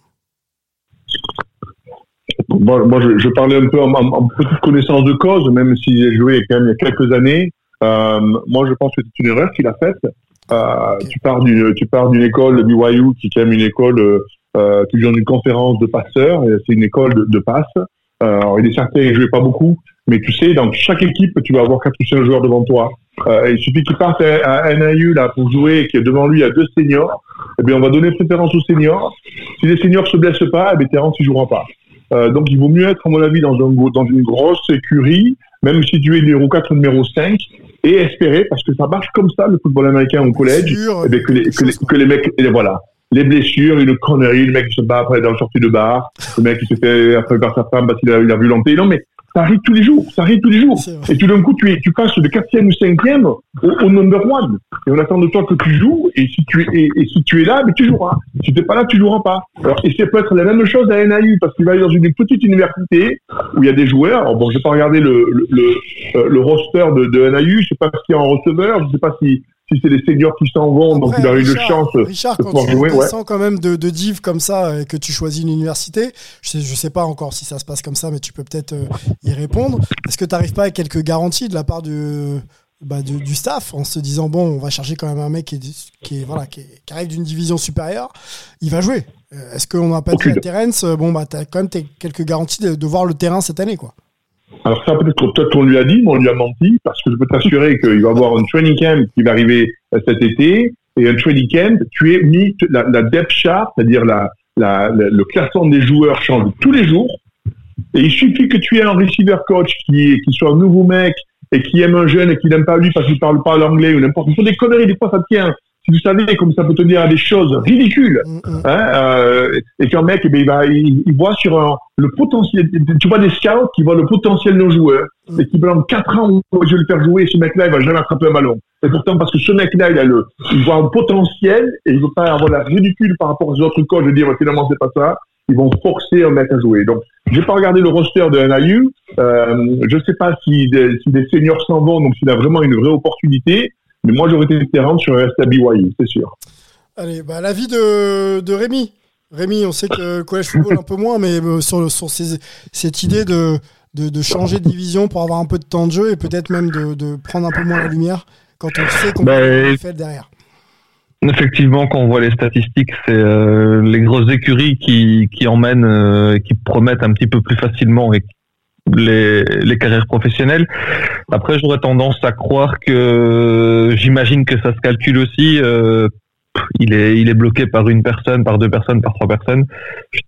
Moi, moi je, je parlais un peu en, en- en petite connaissance de cause, même si j'ai joué quand même il y a quelques années. Euh, moi, je pense que c'est une erreur qu'il a faite. Euh, Tu pars d'une, tu pars d'une école BYU qui est quand même une école euh, qui vient d'une conférence de passeurs. C'est une école de, de passe. Euh, alors, il est certain qu'il jouait pas beaucoup, mais tu sais, dans chaque équipe, tu vas avoir quatre ou cinq joueurs devant toi. Euh, il suffit qu'il parte à, à NIU là pour jouer, et qu'il y a devant lui il y a deux seniors. Eh bien, on va donner préférence aux seniors. Si les seniors se blessent pas, eh bien, Terence il jouera pas. Euh, donc, il vaut mieux être, à mon avis, dans, un, dans une grosse écurie, même si tu es numéro 4 ou numéro 5, et espérer, parce que ça marche comme ça, le football américain au collège, Sûr, eh bien, que, les, que, les, que les mecs, et voilà, les blessures, une connerie, le mec qui se bat après dans le sortie de bar, le mec qui se fait après par sa femme parce qu'il a, il a violenté. Non, mais ça arrive tous les jours, ça arrive tous les jours. Et tout d'un coup, tu, es, tu passes de quatrième ou cinquième au, au number one. Et on attend de toi que tu joues. Et si tu es, et, et si tu es là, mais tu joueras. Si tu n'es pas là, tu joueras pas. Alors, et ça peut être la même chose à NAU parce qu'il va aller dans une petite université où il y a des joueurs. Alors bon, je vais pas regarder le, le, le, euh, le roster de, de NAU. Je sais pas s'il y a un receveur. Je sais pas si, si c'est les seniors qui s'en vont. donc il a eu de Richard, chance. Richard, de quand pouvoir tu jouer, ouais. quand même de, de div comme ça et que tu choisis une université, je sais, je sais pas encore si ça se passe comme ça, mais tu peux peut-être euh, y répondre. Est-ce que tu n'arrives pas avec quelques garanties de la part du, bah, du, du staff en se disant bon, on va chercher quand même un mec qui, est, qui, est, voilà, qui, est- qui arrive d'une division supérieure, il va jouer. Euh, Est-ce qu'on n'a pas dit à Terence, euh, bon, bah, tu as quand même quelques garanties de, de voir le terrain cette année quoi? Alors ça, peut-être peut-être qu'on lui a dit, mais on lui a menti, parce que je peux t'assurer qu'il va y avoir un training camp qui va arriver euh, cet été, et un training camp, tu es mis, la, la depth chart, c'est-à-dire la- le classement des joueurs change tous les jours, et il suffit que tu aies un receiver coach qui, qui soit un nouveau mec, et qui aime un jeune et qui n'aime pas lui parce qu'il parle pas l'anglais ou n'importe quoi. des conneries, des fois ça tient. Si vous savez comme ça peut tenir à des choses ridicules, Mm, mm. hein, euh, et qu'un mec, eh ben, il, va, il, il voit sur un- le potentiel, tu vois des scouts qui voient le potentiel de nos joueurs, et qui pendant 4 ans, je vais le faire jouer, ce mec-là, il va jamais attraper un ballon. Et pourtant, parce que ce mec-là, il a le, il voit un potentiel, et il veut pas avoir la ridicule par rapport aux autres coachs de dire, finalement, c'est pas ça. Ils vont forcer un mec à jouer. Donc, j'ai pas regardé le roster de NIU. Euh, je sais pas si des, si des seniors s'en vont, donc s'il a vraiment une vraie opportunité. Mais moi, j'aurais été terrain sur à BYU, c'est sûr. Allez, bah, l'avis de, de Rémi. Rémi, on sait que le collège football un peu moins, mais euh, sur, sur ces- cette idée de, de, de changer de division pour avoir un peu de temps de jeu et peut-être même de, de prendre un peu moins la lumière quand on sait qu'on Ben, fait derrière. Effectivement, quand on voit les statistiques, c'est euh, les grosses écuries qui, qui emmènent, euh, qui promettent un petit peu plus facilement et les, carrières professionnelles. Après, j'aurais tendance à croire que j'imagine que ça se calcule aussi. euh, il est, bloqué par une personne, par deux personnes, par trois personnes.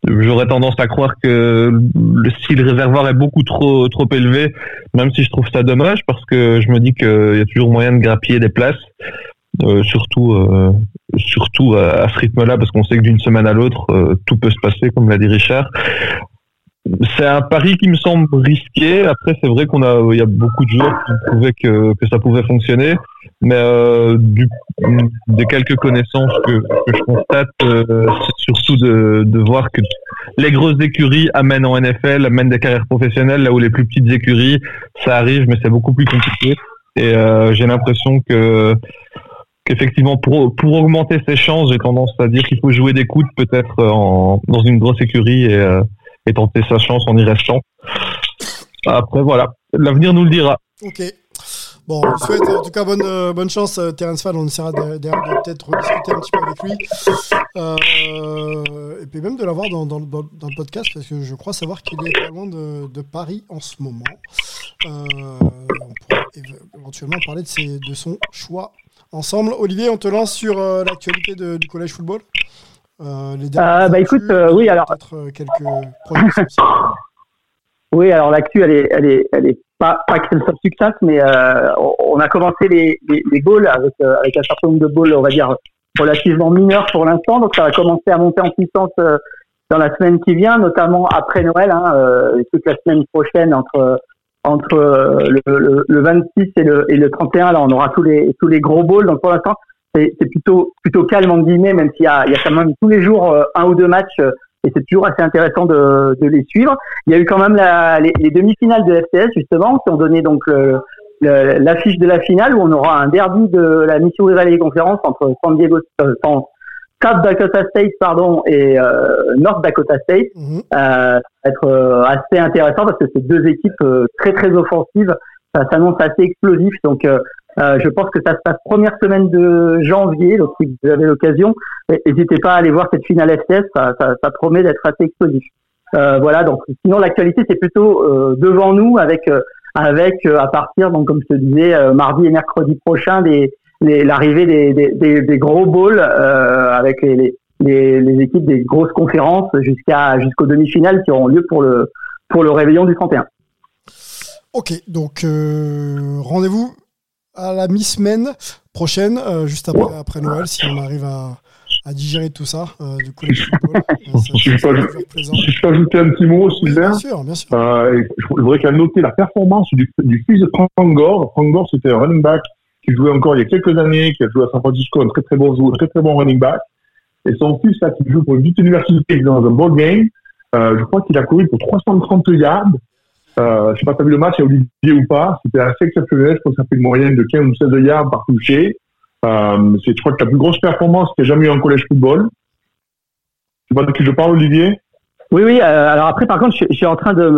J'aurais tendance à croire que le, si le réservoir est beaucoup trop, élevé, même si je trouve ça dommage, parce que je me dis qu'il y a toujours moyen de grappiller des places. Euh, surtout euh, surtout à, ce rythme-là parce qu'on sait que d'une semaine à l'autre tout peut se passer comme l'a dit Richard c'est un pari qui me semble risqué. Après c'est vrai qu'on a il y a beaucoup de joueurs qui prouvé que, que ça pouvait fonctionner. Mais euh, du, des quelques connaissances que, que je constate euh, c'est surtout de, de voir que les grosses écuries amènent en NFL amènent des carrières professionnelles là où les plus petites écuries ça arrive mais c'est beaucoup plus compliqué. Et euh, j'ai l'impression que qu'effectivement pour pour augmenter ses chances, j'ai tendance à dire qu'il faut jouer des coudes peut-être en dans une grosse écurie et, euh, et tenter sa chance en y restant. Après voilà, l'avenir nous le dira. Ok. Bon, on lui souhaite en tout cas bonne, euh, bonne chance, euh, Terence Fall. On essaiera de, de- peut-être rediscuter un petit peu avec lui. Euh, et puis même de l'avoir dans, dans, le, dans le podcast, parce que je crois savoir qu'il est loin de, de Paris en ce moment. On pourra éve- éventuellement parler de, ses, de son choix ensemble. Olivier, on te lance sur l'actualité du collège football les Euh, bah, écoute, euh, oui, alors- euh, quelques. Oui, alors l'actu, elle est, elle est, elle est pas, pas que le succès, mais euh, on- a commencé les, les, les balls avec, euh, avec un certain nombre de balls, on va dire, relativement mineurs pour l'instant. Donc ça va commencer à monter en puissance euh, dans la semaine qui vient, notamment après Noël, hein, euh, et toute la semaine prochaine entre entre euh, le, le, le 26 et le, et le 31. Là, on aura tous les tous les gros balls. Donc pour l'instant, c'est plutôt plutôt calme en guillemets, même s'il y a, il y a quand même tous les jours euh, un ou deux matchs. euh, et c'est toujours assez intéressant de, de les suivre. Il y a eu quand même la, les, les demi-finales de FCS justement qui ont donné donc le- l'affiche de la finale où on aura un derby de la Missouri Valley Conference entre San Diego, euh, San- South Dakota State pardon et euh, North Dakota State. Mhm. Euh, être euh, assez intéressant parce que c'est deux équipes euh, très très offensives. Ça s'annonce assez explosif. Donc euh, je pense que ça se passe première semaine de janvier. Donc si vous avez l'occasion, n'hésitez pas à aller voir cette finale FCS. Ça, ça, ça promet d'être assez explosif. Euh, voilà. Donc sinon l'actualité c'est plutôt euh, devant nous avec euh, avec euh, à partir donc comme je te disais mardi et mercredi prochain des les- l'arrivée des, des, des, des gros euh, avec les, les, les, les équipes des grosses conférences jusqu'à jusqu'aux demi-finales qui auront lieu pour le pour le réveillon du 31. Ok, donc euh, rendez-vous à la mi-semaine prochaine, euh, juste après, après Noël, si on arrive à, à digérer tout ça, euh, du football. Si je peux ajouter un petit mot, Sylvain, bien sûr, bien sûr. euh, je je voudrais quand même noter la performance du, du fils de Frank Gore. Frank Gore, c'était un running back qui jouait encore il y a quelques années, qui a joué à San Francisco, un très très bon joueur, très très bon running back. Et son fils, là, qui joue pour une petite université dans un ball game, euh, je crois qu'il a couru pour 330 yards. Euh, je sais pas, t'as vu le match, il y a Olivier ou pas. C'était assez exceptionnel. Je pense que ça fait une moyenne de 15 ou 16 yards par touché. Euh, c'est, je crois que la plus grosse performance qu'il y a jamais eu en collège football. Tu vois de qui je parle, Olivier? Oui, oui. euh, alors après, par contre, je, je suis en train de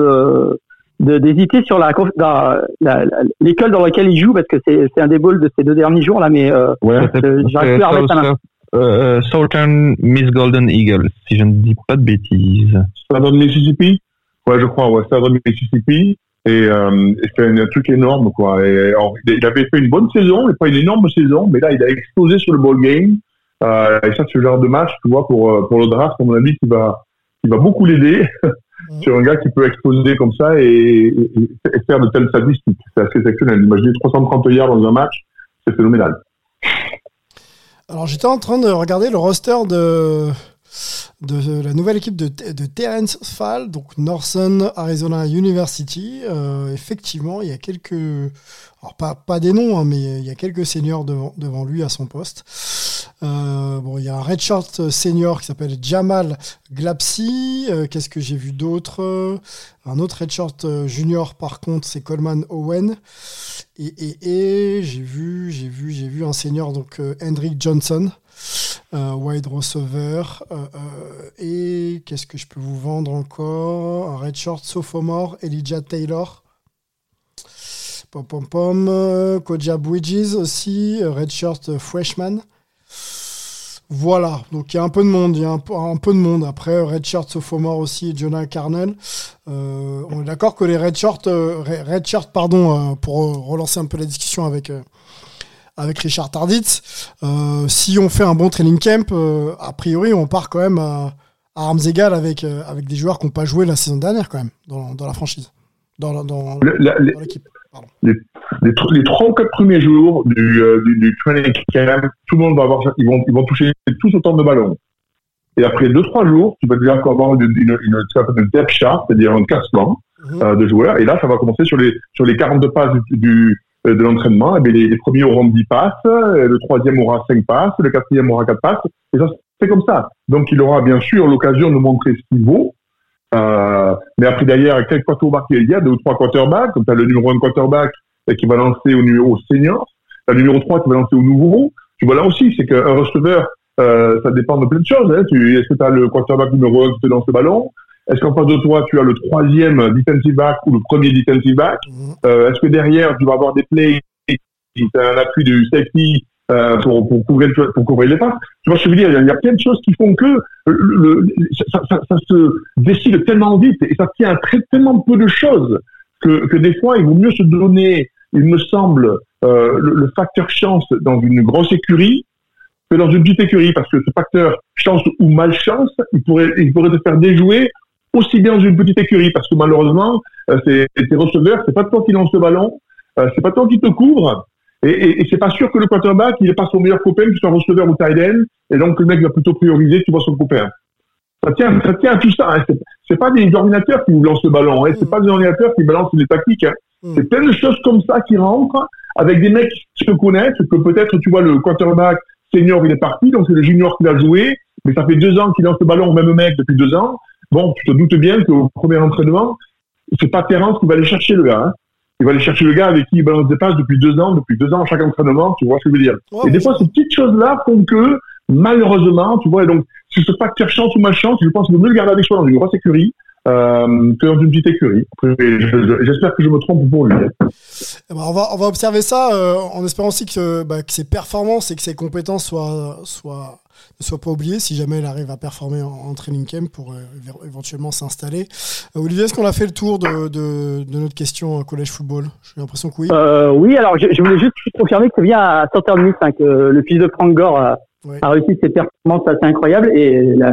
me- d'hésiter sur la, conf- dans la- la- l'école dans laquelle il joue parce que c'est c'est un des balls de ces deux derniers jours là, mais euh, Ouais. euh, j'arrive plus à remettre. Euh, Southern Miss Golden Eagle, si je ne dis pas de bêtises. Southern Mississippi? Ouais, je crois, ouais, Southern Mississippi. Et, euh, c'est un, un truc énorme, quoi. Et, alors, il avait fait une bonne saison, mais pas une énorme saison, mais là, il a explosé sur le ball game. Euh, et ça, c'est le genre de match, tu vois, pour, euh, pour le draft, à mon avis, qui va, qui va beaucoup l'aider sur un gars qui peut exploser comme ça et, et- et faire de telles statistiques. C'est assez exceptionnel. Imaginez 330 yards dans un match, c'est phénoménal. Alors, j'étais en train de regarder le roster de, de la nouvelle équipe de, de Terence Fall, donc Northern Arizona University. Euh, effectivement, il y a quelques. Alors, pas, des noms, hein, mais il y a quelques seniors devant, lui à son poste. Euh, bon, il y a un redshirt senior qui s'appelle Jamal Glapsi. Euh, Qu'est-ce que j'ai vu d'autre? Un autre redshirt junior, par contre, c'est Coleman Owen. Et, j'ai vu, j'ai vu, j'ai vu un senior, donc Hendrik Johnson, wide receiver. Euh, euh, et qu'est-ce que je peux vous vendre encore? Un redshirt sophomore, Elijah Taylor. Pom pom pom. euh, Koja Bridges aussi, euh, redshirt freshman. Voilà, donc il y a un peu de monde, il y a un peu, de monde. Après, Redshirt Sophomore aussi, Jonah Carnell. Euh, on est d'accord que les Redshirt, euh, Re- Redshirt, pardon, euh, pour euh, relancer un peu la discussion avec, euh, avec Richard Tarditz, euh, si on fait un bon training camp, euh, a priori, on part quand même à, à armes égales avec, euh, avec des joueurs qui n'ont pas joué la saison dernière quand même, dans, dans la franchise, dans, la- dans, Le- la- les- dans l'équipe. Les, les trois ou quatre premiers jours du, du, du training camp, tout le monde va avoir, ils vont, ils vont toucher tous autant de ballons. Et après deux, trois jours, tu vas déjà avoir une, une, une, depth chart, c'est-à-dire un classement euh, de joueurs. Et là, ça va commencer sur les, sur les 40 passes du, de l'entraînement. Eh les, les premiers auront 10 passes, euh, le troisième aura 5 passes, le quatrième aura 4 passes. Et ça, c'est comme ça. Donc, il aura bien sûr l'occasion de montrer ce qu'il vaut. Euh, mais après, derrière, quel quarterback il y a? Deux ou trois quarterbacks. Comme tu as le numéro 1 quarterback euh, qui va lancer au numéro senior. Le numéro 3 qui va lancer au nouveau. Tu vois là aussi, c'est qu'un receveur, euh, ça dépend de plein de choses. Hein. Est-ce que tu as le quarterback numéro 1 qui te lance le ballon? Est-ce qu'en face de toi, tu as le troisième defensive back ou le premier defensive back Mhm. euh, Est-ce que derrière, tu vas avoir des plays tu as un appui du safety euh, pour, pour, couvrir, le- pour couvrir les passes? Tu vois ce que je veux dire? Il y a- il y a plein de choses qui font que le, le- ça, ça, ça se décide tellement vite et ça tient à très, tellement peu de choses que, que des fois, il vaut mieux se donner, il me semble, euh, le, le facteur chance dans une grosse écurie que dans une petite écurie, parce que ce facteur chance ou malchance, il pourrait, il pourrait te faire déjouer aussi bien dans une petite écurie, parce que malheureusement, euh, c'est tes receveurs, c'est pas toi qui lance le ballon, euh, c'est pas toi qui te couvre, et, et, et c'est pas sûr que le quarterback, il est pas son meilleur copain, que ce soit receveur ou tight end, et donc le mec va plutôt prioriser, tu vois, son copain. Ça tient, ça tient à tout ça. Hein. C'est- C'est pas des ordinateurs qui vous lancent le ballon. Hein. C'est Mm. pas des ordinateurs qui balancent des tactiques. Hein. Mm. C'est plein de choses comme ça qui rentrent avec des mecs qui se connaissent. Que peut-être, tu vois, le quarterback senior, il est parti, donc c'est le junior qui l'a joué. Mais ça fait deux ans qu'il lance le ballon au même mec depuis deux ans. Bon, tu te doutes bien qu'au premier entraînement, c'est pas Terrence qui va aller chercher le gars. Hein. Il va aller chercher le gars avec qui il balance des passes depuis deux ans, depuis deux ans à chaque entraînement. Tu vois ce que je veux dire et des fois, ces petites choses-là font que, malheureusement, tu vois, et donc, si ce facteur chance ou malchance, je pense qu'il vaut mieux le garder avec soi dans une grosse écurie euh, que dans une petite écurie. J'espère que je me trompe pour lui. hein. Eh ben, on, va, on va observer ça euh, en espérant aussi que, bah, que ses performances et que ses compétences soient, soient, ne soient pas oubliées si jamais il arrive à performer en, en training camp pour euh, éve- éventuellement s'installer. Euh, Olivier, est-ce qu'on a fait le tour de, de, de notre question collège football? J'ai l'impression que oui. Euh, oui, alors je, je voulais juste confirmer que c'est bien à Southern hein, que le fils de Frank Gore a, réussi ses performances assez incroyables et la-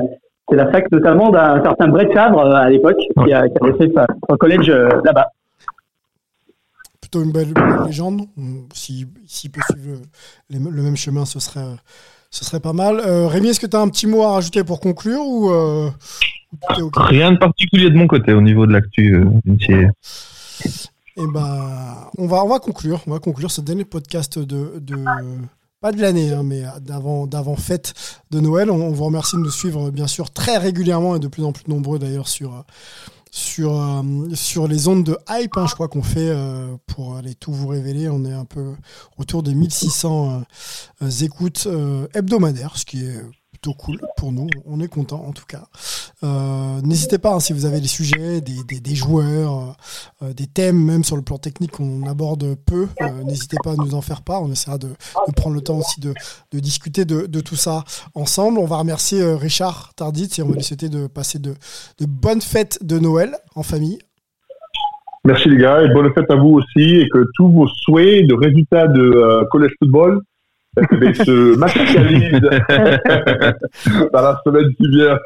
c'est la fac notamment d'un certain Brett Favre à l'époque qui, a, avait fait son collège là-bas. Plutôt une belle, légende. Hum, Si- S'il peut suivre le même chemin, ce serait, ce serait pas mal. Euh, Rémi, est-ce que tu as un petit mot à rajouter pour conclure ou, euh, ou Rien de particulier de mon côté au niveau de l'actu. euh, NCAA. Eh ben, on va, on va conclure. On va conclure ce dernier podcast de, de pas de l'année, hein, mais d'avant, d'avant fête de Noël. On, on vous remercie de nous suivre, bien sûr, très régulièrement et de plus en plus nombreux d'ailleurs sur sur euh, sur les ondes de hype. hein. je crois qu'on fait euh, pour aller tout vous révéler. On est un peu autour des 1600 euh, écoutes hebdomadaires, ce qui est plutôt cool pour nous. On est content en tout cas. Euh, N'hésitez pas hein, si vous avez des sujets, des, des, joueurs, euh, des thèmes, même sur le plan technique qu'on aborde peu. euh, N'hésitez pas à nous en faire part. On essaiera de, prendre le temps aussi de, de discuter de, de tout ça ensemble. On va remercier euh, Richard Tardit et on va lui souhaiter de passer de, de bonnes fêtes de Noël en famille. Merci les gars, et bonne fête à vous aussi, et que tous vos souhaits de résultats de euh, college football bien, se matérialisent dans la semaine qui vient.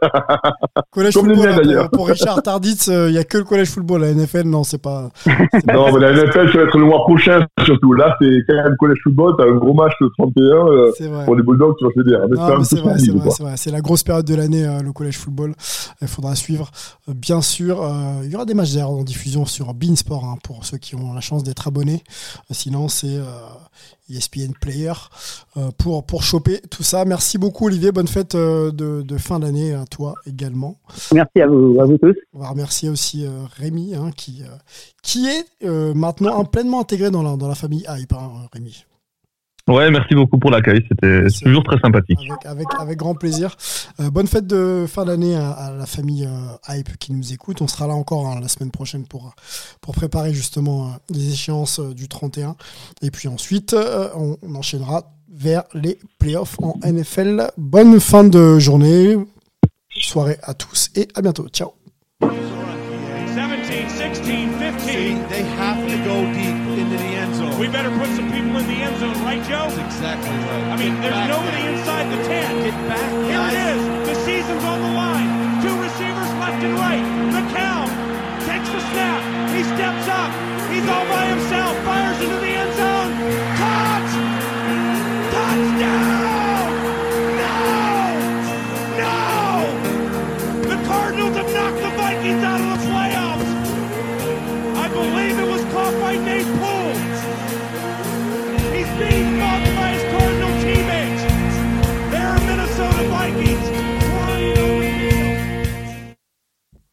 Collège Comme les football, miens, hein, d'ailleurs. pour, pour Richard Tardit, il n'y a que le collège football. La NFL, non, c'est pas. c'est pas- Non, mais la NFL, ça va être le mois prochain, surtout. Là, c'est quand même college football, t'as un gros match le 31, euh, pour les Bulldogs, tu vas te dire. Mais Non, c'est mais vrai, c'est vrai, c'est vrai. C'est la grosse période de l'année, euh, le collège football. Il faudra suivre, euh, bien sûr. Euh, il y aura des matchs d'ailleurs en diffusion sur Beansport hein, pour ceux qui ont la chance d'être abonnés. Euh, sinon, c'est euh, ESPN Player euh, pour, pour choper tout ça. Merci beaucoup, Olivier. Bonne fête euh, de, de fin d'année à toi également. Merci à vous, à vous tous. On va remercier aussi euh, Rémi, hein, qui, qui est euh, maintenant pleinement intégré dans la, dans la famille Hype, hein, Rémi. Ouais, merci beaucoup pour l'accueil. C'était toujours très sympathique. Avec, grand plaisir. Euh, bonne fête de fin d'année à, la famille euh, Hype qui nous écoute. On sera là encore hein, la semaine prochaine pour, pour préparer justement euh, les échéances du 31. Et puis ensuite, on, enchaînera vers les playoffs en NFL. Bonne fin de journée, soirée à tous et à bientôt. Ciao. 17, 16, 15, right, Joe? That's exactly right. I mean, Get there's nobody there. inside the 10. Get back. Here guys. it is. The season's on the line. Two receivers left and right. McCown takes the snap. He steps up. He's all by himself. Fires into the